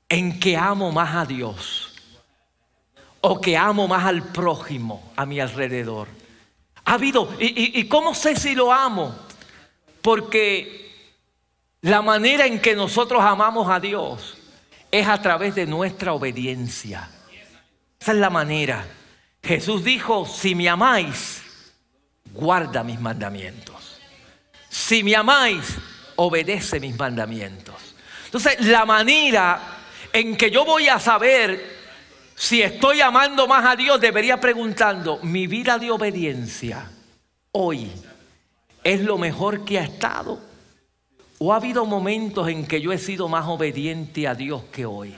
En que amo más a Dios o que amo más al prójimo a mi alrededor. Ha habido, y, cómo sé si lo amo? Porque la manera en que nosotros amamos a Dios es a través de nuestra obediencia. Esa es la manera. Jesús dijo, si me amáis, guarda mis mandamientos. Si me amáis, obedece mis mandamientos. Entonces, la manera en que yo voy a saber si estoy amando más a Dios, debería preguntando, ¿mi vida de obediencia hoy es lo mejor que ha estado? ¿O ha habido momentos en que yo he sido más obediente a Dios que hoy?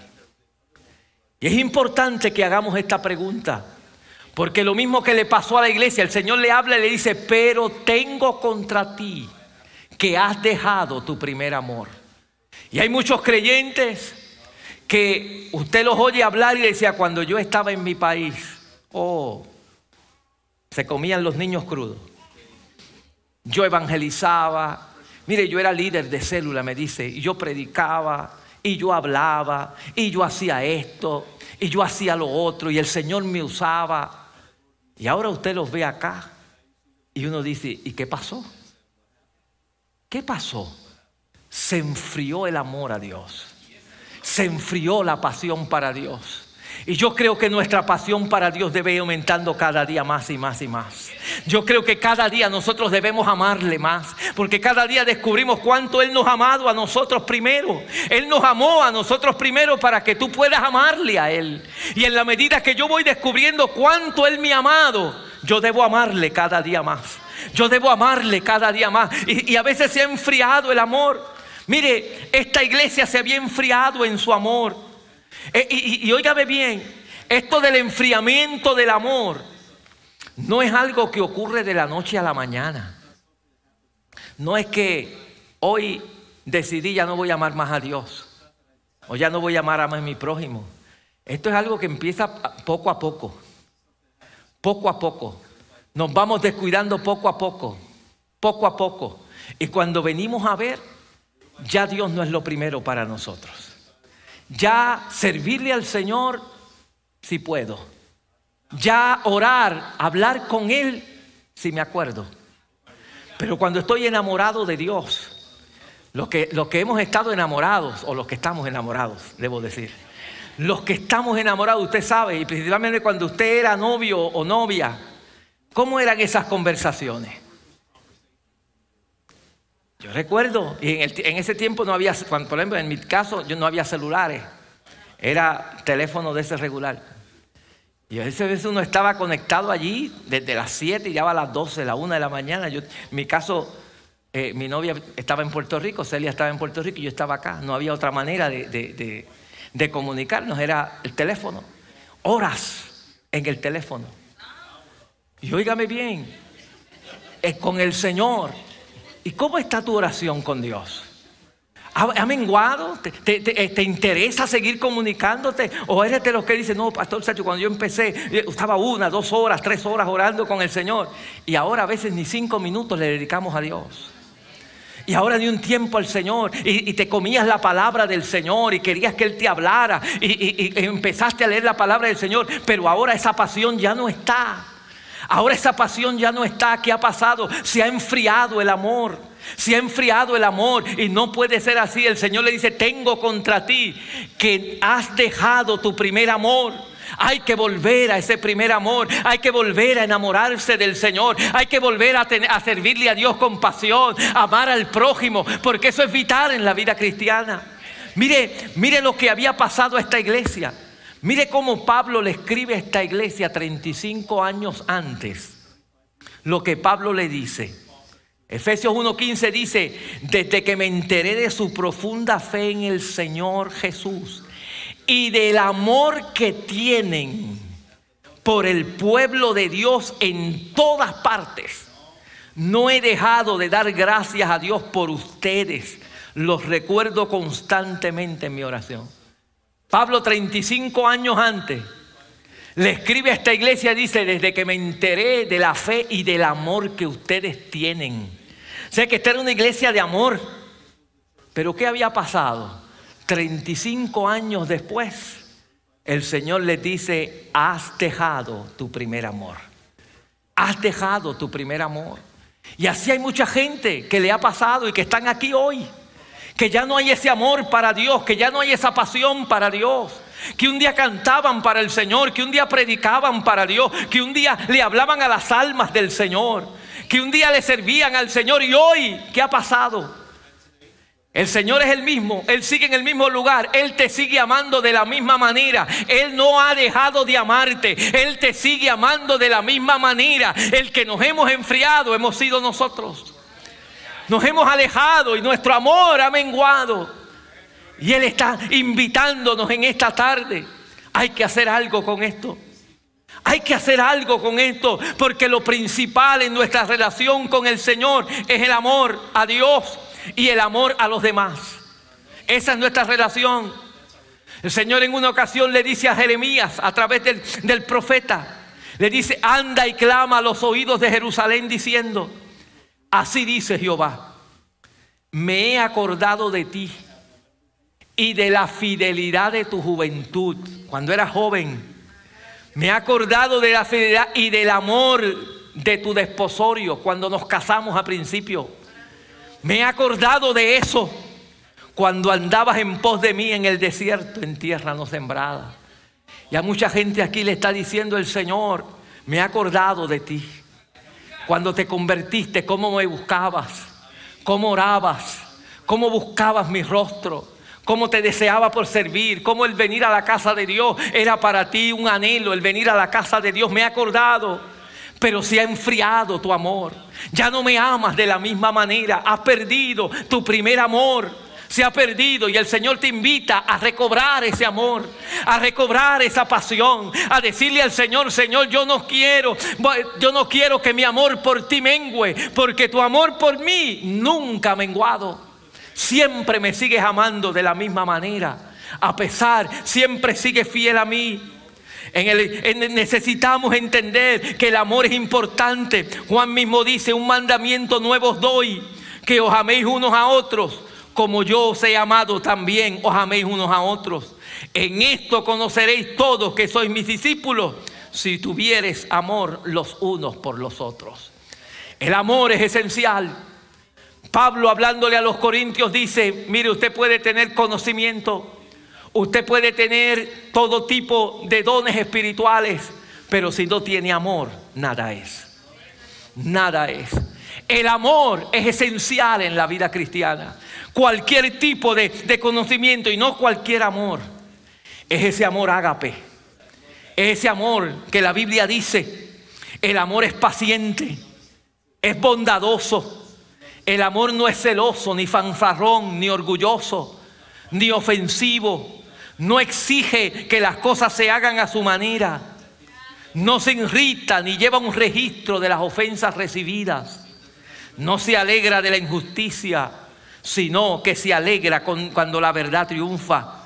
Y es importante que hagamos esta pregunta, porque lo mismo que le pasó a la iglesia, el Señor le habla y le dice, pero tengo contra ti que has dejado tu primer amor. Y hay muchos creyentes que usted los oye hablar y decía, cuando yo estaba en mi país, oh, se comían los niños crudos. Yo evangelizaba, mire, yo era líder de célula, me dice, y yo predicaba, y yo hablaba, y yo hacía esto, y yo hacía lo otro, y el Señor me usaba. Y ahora usted los ve acá, y uno dice, ¿y qué pasó? ¿Qué pasó? Se enfrió el amor a Dios se enfrió la pasión para Dios. Y yo creo que nuestra pasión para Dios debe ir aumentando cada día más y más y más. Yo creo que cada día nosotros debemos amarle más, porque cada día descubrimos cuánto Él nos ha amado a nosotros primero. Él nos amó a nosotros primero para que tú puedas amarle a Él. Y en la medida que yo voy descubriendo cuánto Él me ha amado, yo debo amarle cada día más. Yo debo amarle cada día más. Y, a veces se ha enfriado el amor. Mire, esta iglesia se había enfriado en su amor. E, y, y, bien, esto del enfriamiento del amor no es algo que ocurre de la noche a la mañana. No es que hoy decidí ya no voy a amar más a Dios o ya no voy a amar a más a mi prójimo. Esto es algo que empieza poco a poco, poco a poco. Nos vamos descuidando poco a poco, poco a poco. Y cuando venimos a ver, ya Dios no es lo primero para nosotros. Ya servirle al Señor, si puedo. Ya orar, hablar con Él, si me acuerdo. Pero cuando estoy enamorado de Dios, los que, que hemos estado enamorados, o los que estamos enamorados, debo decir, los que estamos enamorados, usted sabe, y principalmente cuando usted era novio o novia, ¿cómo eran esas conversaciones? Yo recuerdo, y en, ese tiempo no había, por ejemplo, en mi caso, yo no había celulares, era teléfono de ese regular. Y a veces uno estaba conectado allí desde las 7 y ya a las 12, la 1 de la mañana. Yo, en mi caso, eh, mi novia estaba en Puerto Rico, Celia estaba en Puerto Rico y yo estaba acá. No había otra manera de, comunicarnos, era el teléfono. Horas en el teléfono. Y óigame bien, es con el Señor. ¿Y cómo está tu oración con Dios? ¿Ha, menguado? ¿Te, te, interesa seguir comunicándote? ¿O eres de los que dicen, no, Pastor Sacho, cuando yo empecé, estaba una, dos horas, tres horas orando con el Señor? Y ahora a veces ni cinco minutos le dedicamos a Dios. Y ahora di un tiempo al Señor y, te comías la palabra del Señor y querías que Él te hablara y, empezaste a leer la palabra del Señor, pero ahora esa pasión ya no está. Ahora esa pasión ya no está. ¿Qué ha pasado? Se ha enfriado el amor. Se ha enfriado el amor y no puede ser así. El Señor le dice, tengo contra ti que has dejado tu primer amor. Hay que volver a ese primer amor. Hay que volver a enamorarse del Señor. Hay que volver a, servirle a Dios con pasión, amar al prójimo, porque eso es vital en la vida cristiana. Mire, mire lo que había pasado a esta iglesia. Mire cómo Pablo le escribe a esta iglesia 35 años antes. Lo que Pablo le dice. Efesios 1.15 dice, desde que me enteré de su profunda fe en el Señor Jesús y del amor que tienen por el pueblo de Dios en todas partes. No he dejado de dar gracias a Dios por ustedes. Los recuerdo constantemente en mi oración. Pablo 35 años antes le escribe a esta iglesia, dice, desde que me enteré de la fe y del amor que ustedes tienen. Sé que esta era una iglesia de amor. Pero ¿qué había pasado? 35 años después, el Señor le dice, has dejado tu primer amor. Has dejado tu primer amor. Y así hay mucha gente que le ha pasado y que están aquí hoy. Que ya no hay ese amor para Dios, que ya no hay esa pasión para Dios. Que un día cantaban para el Señor, que un día predicaban para Dios, que un día le hablaban a las almas del Señor, que un día le servían al Señor. Y hoy, ¿qué ha pasado? El Señor es el mismo, Él sigue en el mismo lugar, Él te sigue amando de la misma manera, Él no ha dejado de amarte, Él te sigue amando de la misma manera. El que nos hemos enfriado hemos sido nosotros. Nos hemos alejado y nuestro amor ha menguado. Y Él está invitándonos en esta tarde. Hay que hacer algo con esto. Hay que hacer algo con esto, porque lo principal en nuestra relación con el Señor es el amor a Dios y el amor a los demás. Esa es nuestra relación. El Señor en una ocasión le dice a Jeremías a través del, profeta, le dice, anda y clama a los oídos de Jerusalén diciendo, así dice Jehová, me he acordado de ti y de la fidelidad de tu juventud, cuando eras joven. Me he acordado de la fidelidad y del amor de tu desposorio, cuando nos casamos a principio me he acordado de eso cuando andabas en pos de mí en el desierto, en tierra no sembrada. Y a mucha gente aquí le está diciendo el Señor, me he acordado de ti. Cuando te convertiste, cómo me buscabas, cómo orabas, cómo buscabas mi rostro, cómo te deseaba por servir, cómo el venir a la casa de Dios era para ti un anhelo, el venir a la casa de Dios. Me he acordado pero se ha enfriado tu amor. Ya no me amas de la misma manera. Has perdido tu primer amor. Se ha perdido y el Señor te invita a recobrar ese amor, a recobrar esa pasión, a decirle al Señor, Señor, yo no quiero, yo no quiero que mi amor por ti mengüe, porque tu amor por mí nunca ha menguado. Siempre me sigues amando de la misma manera. A pesar, siempre sigues fiel a mí. Necesitamos entender que el amor es importante. Juan mismo dice, un mandamiento nuevo os doy, que os améis unos a otros como yo os he amado también, os améis unos a otros. En esto conoceréis todos que sois mis discípulos, si tuvieres amor los unos por los otros. El amor es esencial. Pablo hablándole a los corintios dice, mire, usted puede tener conocimiento, usted puede tener todo tipo de dones espirituales, pero si no tiene amor, nada es. Nada es. El amor es esencial en la vida cristiana cualquier tipo de, conocimiento y no cualquier amor. Es ese amor ágape. Es ese amor que la Biblia dice. El amor es paciente, es bondadoso. El amor no es celoso, ni fanfarrón, ni orgulloso, ni ofensivo. No exige que las cosas se hagan a su manera. No se irrita ni lleva un registro de las ofensas recibidas. No se alegra de la injusticia sino que se alegra cuando la verdad triunfa.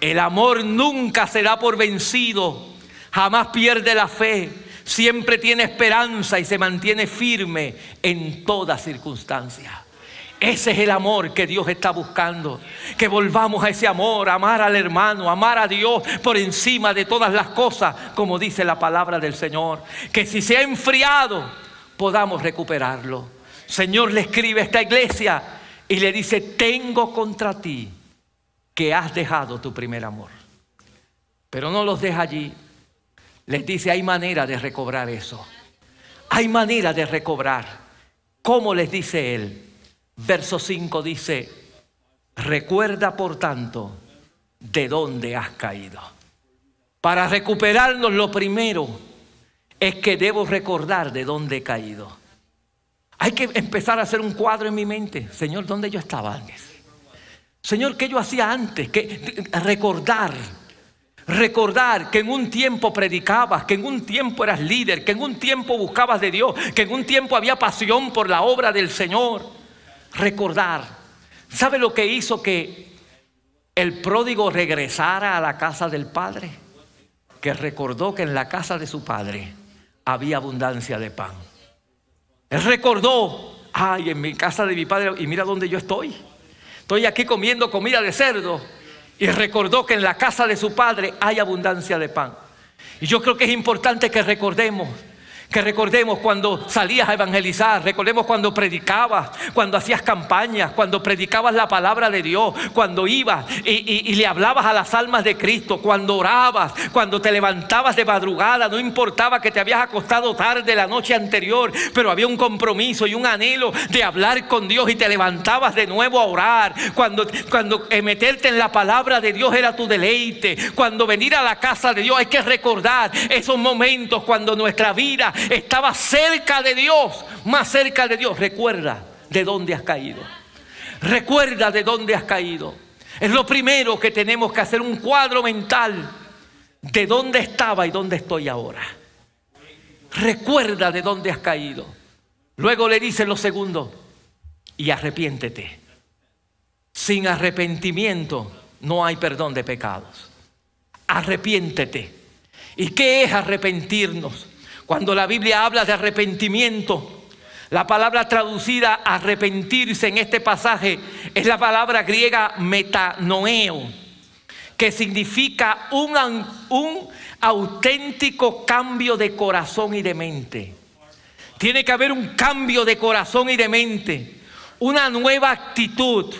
El amor nunca se da por vencido, jamás pierde la fe, siempre tiene esperanza y se mantiene firme en toda circunstancia. Ese es el amor que Dios está buscando. Que volvamos a ese amor, amar al hermano, amar a Dios por encima de todas las cosas, como dice la palabra del Señor. Que si se ha enfriado, podamos recuperarlo. Señor le escribe a esta iglesia y le dice, tengo contra ti que has dejado tu primer amor. Pero no los deja allí. Les dice, hay manera de recobrar eso. Hay manera de recobrar. ¿Cómo les dice él? Verso 5 dice, recuerda por tanto de dónde has caído. Para recuperarnos lo primero es que debo recordar de dónde he caído. Hay que empezar a hacer un cuadro en mi mente. Señor, ¿dónde yo estaba antes? Señor, ¿qué yo hacía antes? Recordar. Recordar que en un tiempo predicabas, que en un tiempo eras líder, que en un tiempo buscabas de Dios, que en un tiempo había pasión por la obra del Señor. Recordar. ¿Sabe lo que hizo que el pródigo regresara a la casa del Padre? Que recordó que en la casa de su Padre había abundancia de pan. Él recordó, ay, en mi casa de mi padre, y mira dónde yo estoy. Estoy aquí comiendo comida de cerdo. Y recordó que en la casa de su padre hay abundancia de pan. Y yo creo que es importante que recordemos que recordemos cuando salías a evangelizar, recordemos cuando predicabas, cuando hacías campañas, cuando predicabas la palabra de Dios, cuando ibas y, le hablabas a las almas de Cristo, cuando orabas, cuando te levantabas de madrugada, no importaba que te habías acostado tarde la noche anterior, pero había un compromiso y un anhelo de hablar con Dios y te levantabas de nuevo a orar, cuando, cuando meterte en la palabra de Dios era tu deleite, cuando venir a la casa de Dios hay que recordar esos momentos cuando nuestra vida estaba cerca de Dios, más cerca de Dios. Recuerda de dónde has caído. Recuerda de dónde has caído. Es lo primero que tenemos que hacer un cuadro mental de dónde estaba y dónde estoy ahora. Recuerda de dónde has caído. Luego le dice lo segundo, y arrepiéntete. Sin arrepentimiento no hay perdón de pecados. Arrepiéntete. ¿Y qué es arrepentirnos? Cuando la Biblia habla de arrepentimiento, la palabra traducida arrepentirse en este pasaje es la palabra griega metanoeo, que significa un, auténtico cambio de corazón y de mente. Tiene que haber un cambio de corazón y de mente, una nueva actitud.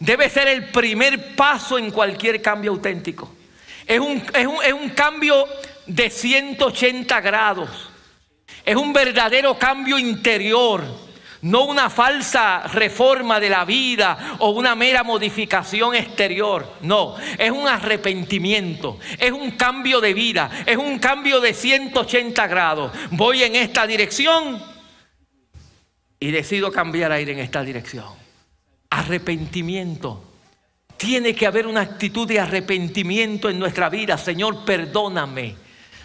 Debe ser el primer paso en cualquier cambio auténtico. Es un, es un cambio de 180 grados. Es un verdadero cambio interior, no una falsa reforma de la vida o una mera modificación exterior. No, es un arrepentimiento, es un cambio de vida, es un cambio de 180 grados. Voy en esta dirección y decido cambiar a ir en esta dirección. Arrepentimiento Tiene que haber una actitud de arrepentimiento en nuestra vida. Señor, perdóname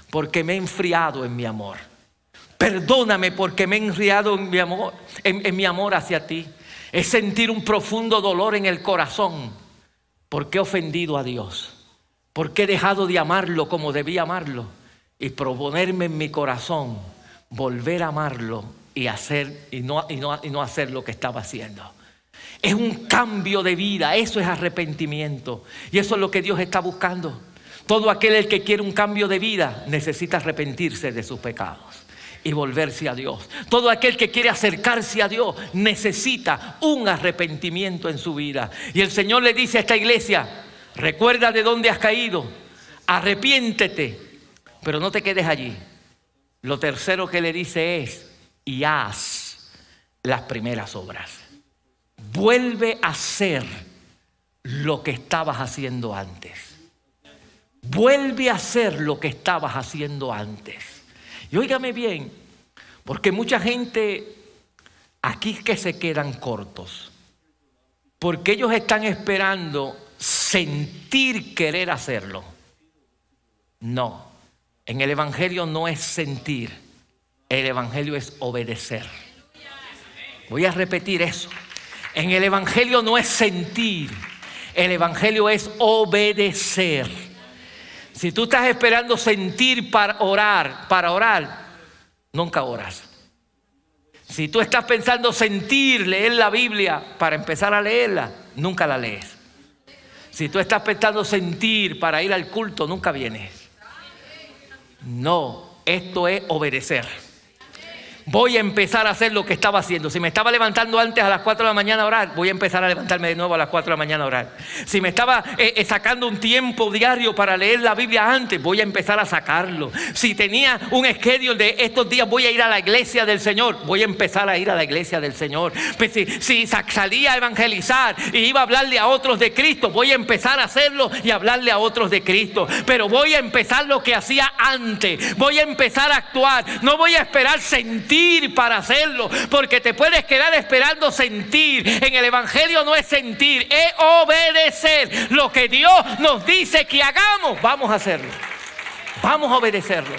porque me he enfriado en mi amor. Perdóname porque me he enfriado en mi amor, en, mi amor hacia ti. Es sentir un profundo dolor en el corazón porque he ofendido a Dios. Porque he dejado de amarlo como debía amarlo. Y proponerme en mi corazón volver a amarlo y hacer y no, y no, y no hacer lo que estaba haciendo. Es un cambio de vida, eso es arrepentimiento. Y eso es lo que Dios está buscando. Todo aquel el que quiere un cambio de vida necesita arrepentirse de sus pecados y volverse a Dios. Todo aquel que quiere acercarse a Dios necesita un arrepentimiento en su vida. Y el Señor le dice a esta iglesia, recuerda de dónde has caído, arrepiéntete, pero no te quedes allí. Lo tercero que le dice es, y haz las primeras obras. Vuelve a hacer lo que estabas haciendo antes. Vuelve a hacer lo que estabas haciendo antes. Y óigame bien, porque mucha gente aquí que se quedan cortos. Porque ellos están esperando sentir querer hacerlo. No, en el Evangelio no es sentir, el Evangelio es obedecer. Voy a repetir eso. En el Evangelio no es sentir, el Evangelio es obedecer. Si tú estás esperando sentir para orar, para orar, nunca oras. Si tú estás pensando sentir, leer la Biblia para empezar a leerla, nunca la lees. Si tú estás pensando sentir para ir al culto, nunca vienes. No, esto es obedecer voy a empezar a hacer lo que estaba haciendo. Si me estaba levantando antes a las 4 de la mañana a orar, voy a empezar a levantarme de nuevo a las 4 de la mañana a orar. Si me estaba eh, eh, sacando un tiempo diario para leer la Biblia antes, voy a empezar a sacarlo. Si tenía un schedule de estos días voy a ir a la iglesia del Señor, voy a empezar a ir a la iglesia del Señor. Pues si, si salía a evangelizar y iba a hablarle a otros de Cristo, voy a empezar a hacerlo y hablarle a otros de Cristo. Pero voy a empezar lo que hacía antes. Voy a empezar a actuar. No voy a esperar sentir para hacerlo, porque te puedes quedar esperando sentir. En el Evangelio no es sentir, es obedecer. Lo que Dios nos dice que hagamos, vamos a hacerlo. Vamos a obedecerlo.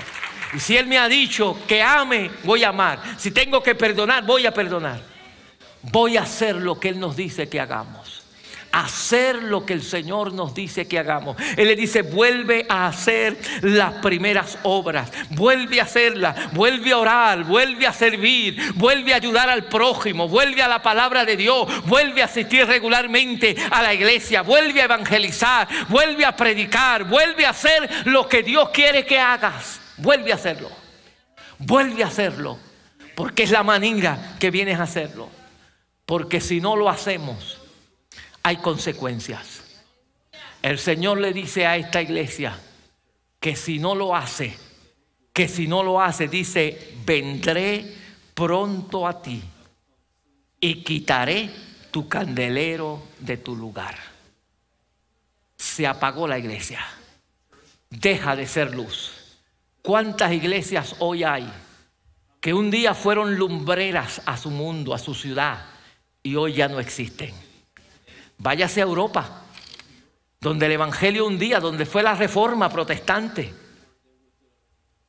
Y si Él me ha dicho que ame, voy a amar. Si tengo que perdonar, voy a perdonar. Voy a hacer lo que Él nos dice que hagamos hacer lo que el Señor nos dice que hagamos. Él le dice, vuelve a hacer las primeras obras, vuelve a hacerlas, vuelve a orar, vuelve a servir, vuelve a ayudar al prójimo, vuelve a la palabra de Dios, vuelve a asistir regularmente a la iglesia, vuelve a evangelizar, vuelve a predicar, vuelve a hacer lo que Dios quiere que hagas, vuelve a hacerlo, vuelve a hacerlo, porque es la manera que vienes a hacerlo, porque si no lo hacemos, hay consecuencias. El Señor le dice a esta iglesia que si no lo hace, que si no lo hace, dice, vendré pronto a ti y quitaré tu candelero de tu lugar. Se apagó la iglesia. Deja de ser luz. ¿Cuántas iglesias hoy hay que un día fueron lumbreras a su mundo, a su ciudad, y hoy ya no existen? Váyase a Europa, donde el Evangelio un día, donde fue la reforma protestante.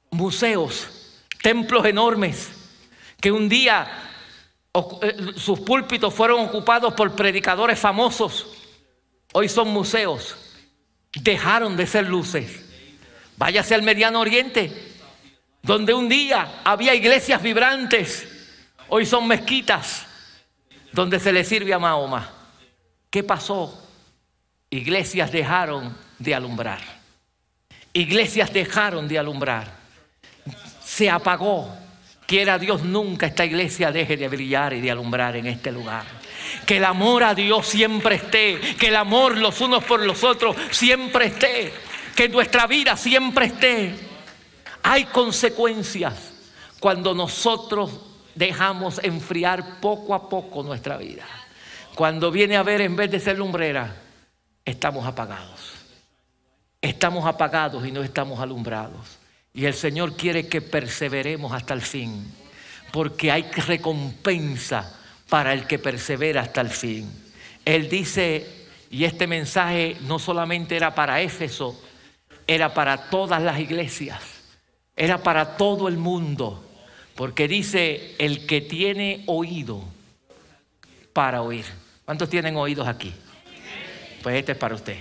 Museos, templos enormes, que un día eh, sus púlpitos fueron ocupados por predicadores famosos. Hoy son museos. Dejaron de ser luces. Váyase al Mediano Oriente, donde un día había iglesias vibrantes. Hoy son mezquitas, donde se le sirve a Mahoma. ¿Qué pasó? Iglesias dejaron de alumbrar. Iglesias dejaron de alumbrar. Se apagó. Quiera Dios nunca esta iglesia deje de brillar y de alumbrar en este lugar. Que el amor a Dios siempre esté. Que el amor los unos por los otros siempre esté. Que nuestra vida siempre esté. Hay consecuencias cuando nosotros dejamos enfriar poco a poco nuestra vida. Cuando viene a ver, en vez de ser lumbrera, estamos apagados. Estamos apagados y no estamos alumbrados. Y el Señor quiere que perseveremos hasta el fin, porque hay recompensa para el que persevera hasta el fin. Él dice Y este mensaje no solamente era para Éfeso, era para todas las iglesias, era para todo el mundo, porque dice el que tiene oído para oír. ¿Cuántos tienen oídos aquí? Pues este es para usted.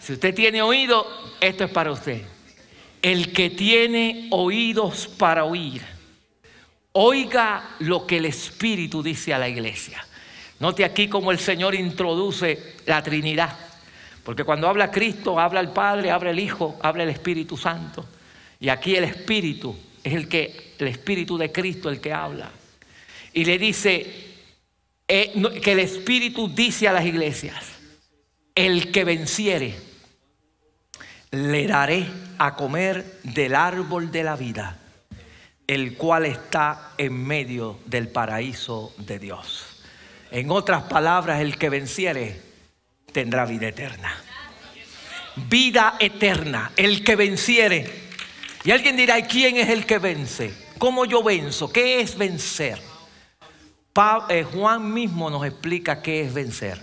Si usted tiene oído, esto es para usted. El que tiene oídos para oír, oiga lo que el Espíritu dice a la iglesia. Note aquí cómo el Señor introduce la Trinidad. Porque cuando habla Cristo, habla el Padre, habla el Hijo, habla el Espíritu Santo. Y aquí el Espíritu es el que, el Espíritu de Cristo el que habla. Y le dice eh, que el Espíritu dice a las iglesias, el que venciere, le daré a comer del árbol de la vida, el cual está en medio del paraíso de Dios. En otras palabras, el que venciere tendrá vida eterna. Vida eterna, el que venciere. Y alguien dirá, ¿y quién es el que vence? ¿Cómo yo venzo? ¿Qué es vencer? Eh, Juan mismo nos explica qué es vencer.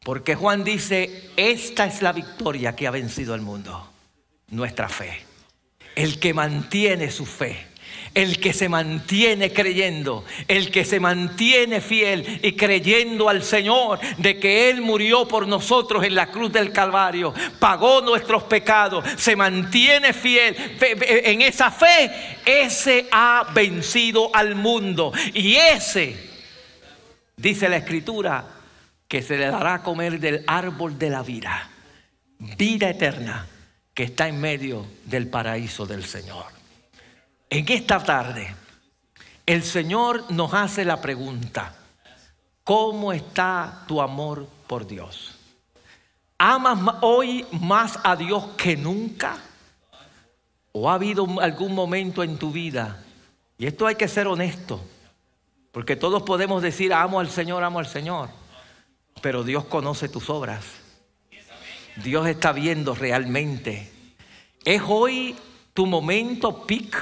Porque Juan dice, esta es la victoria que ha vencido el mundo, nuestra fe. El que mantiene su fe el que se mantiene creyendo, el que se mantiene fiel y creyendo al Señor de que Él murió por nosotros en la cruz del Calvario, pagó nuestros pecados, se mantiene fiel en esa fe, ese ha vencido al mundo. Y ese, dice la Escritura, que se le dará a comer del árbol de la vida, vida eterna que está en medio del paraíso del Señor. En esta tarde, el Señor nos hace la pregunta, ¿cómo está tu amor por Dios? ¿Amas hoy más a Dios que nunca? ¿O ha habido algún momento en tu vida? Y esto hay que ser honesto, porque todos podemos decir, amo al Señor, amo al Señor, pero Dios conoce tus obras. Dios está viendo realmente. ¿Es hoy tu momento pic?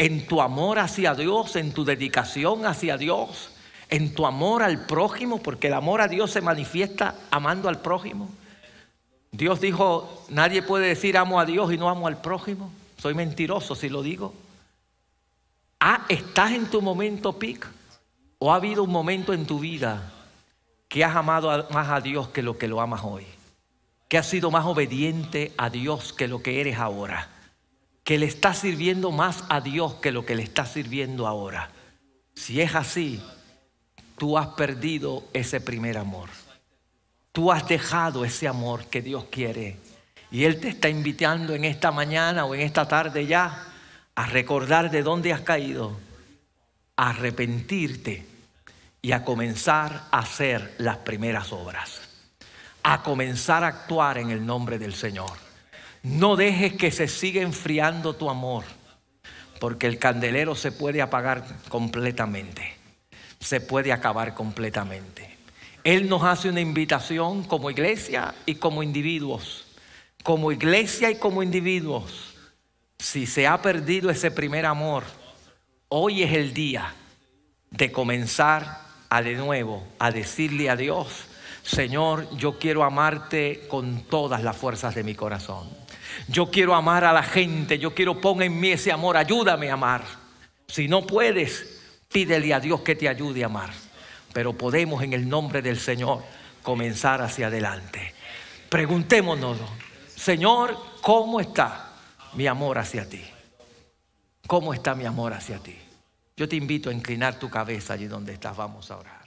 En tu amor hacia Dios, en tu dedicación hacia Dios, en tu amor al prójimo, porque el amor a Dios se manifiesta amando al prójimo. Dios dijo, nadie puede decir amo a Dios y no amo al prójimo. Soy mentiroso si lo digo. Ah, ¿estás en tu momento pic? ¿O ha habido un momento en tu vida que has amado más a Dios que lo que lo amas hoy? Que has sido más obediente a Dios que lo que eres ahora que le está sirviendo más a Dios que lo que le está sirviendo ahora. Si es así, tú has perdido ese primer amor. Tú has dejado ese amor que Dios quiere. Y Él te está invitando en esta mañana o en esta tarde ya a recordar de dónde has caído, a arrepentirte y a comenzar a hacer las primeras obras, a comenzar a actuar en el nombre del Señor. No dejes que se siga enfriando tu amor, porque el candelero se puede apagar completamente, se puede acabar completamente. Él nos hace una invitación como iglesia y como individuos, como iglesia y como individuos. Si se ha perdido ese primer amor, hoy es el día de comenzar a de nuevo a decirle a Dios, Señor, yo quiero amarte con todas las fuerzas de mi corazón. Yo quiero amar a la gente, yo quiero poner en mí ese amor, ayúdame a amar. Si no puedes, pídele a Dios que te ayude a amar. Pero podemos en el nombre del Señor comenzar hacia adelante. Preguntémonos, Señor, ¿cómo está mi amor hacia ti? ¿Cómo está mi amor hacia ti? Yo te invito a inclinar tu cabeza allí donde estás. Vamos ahora.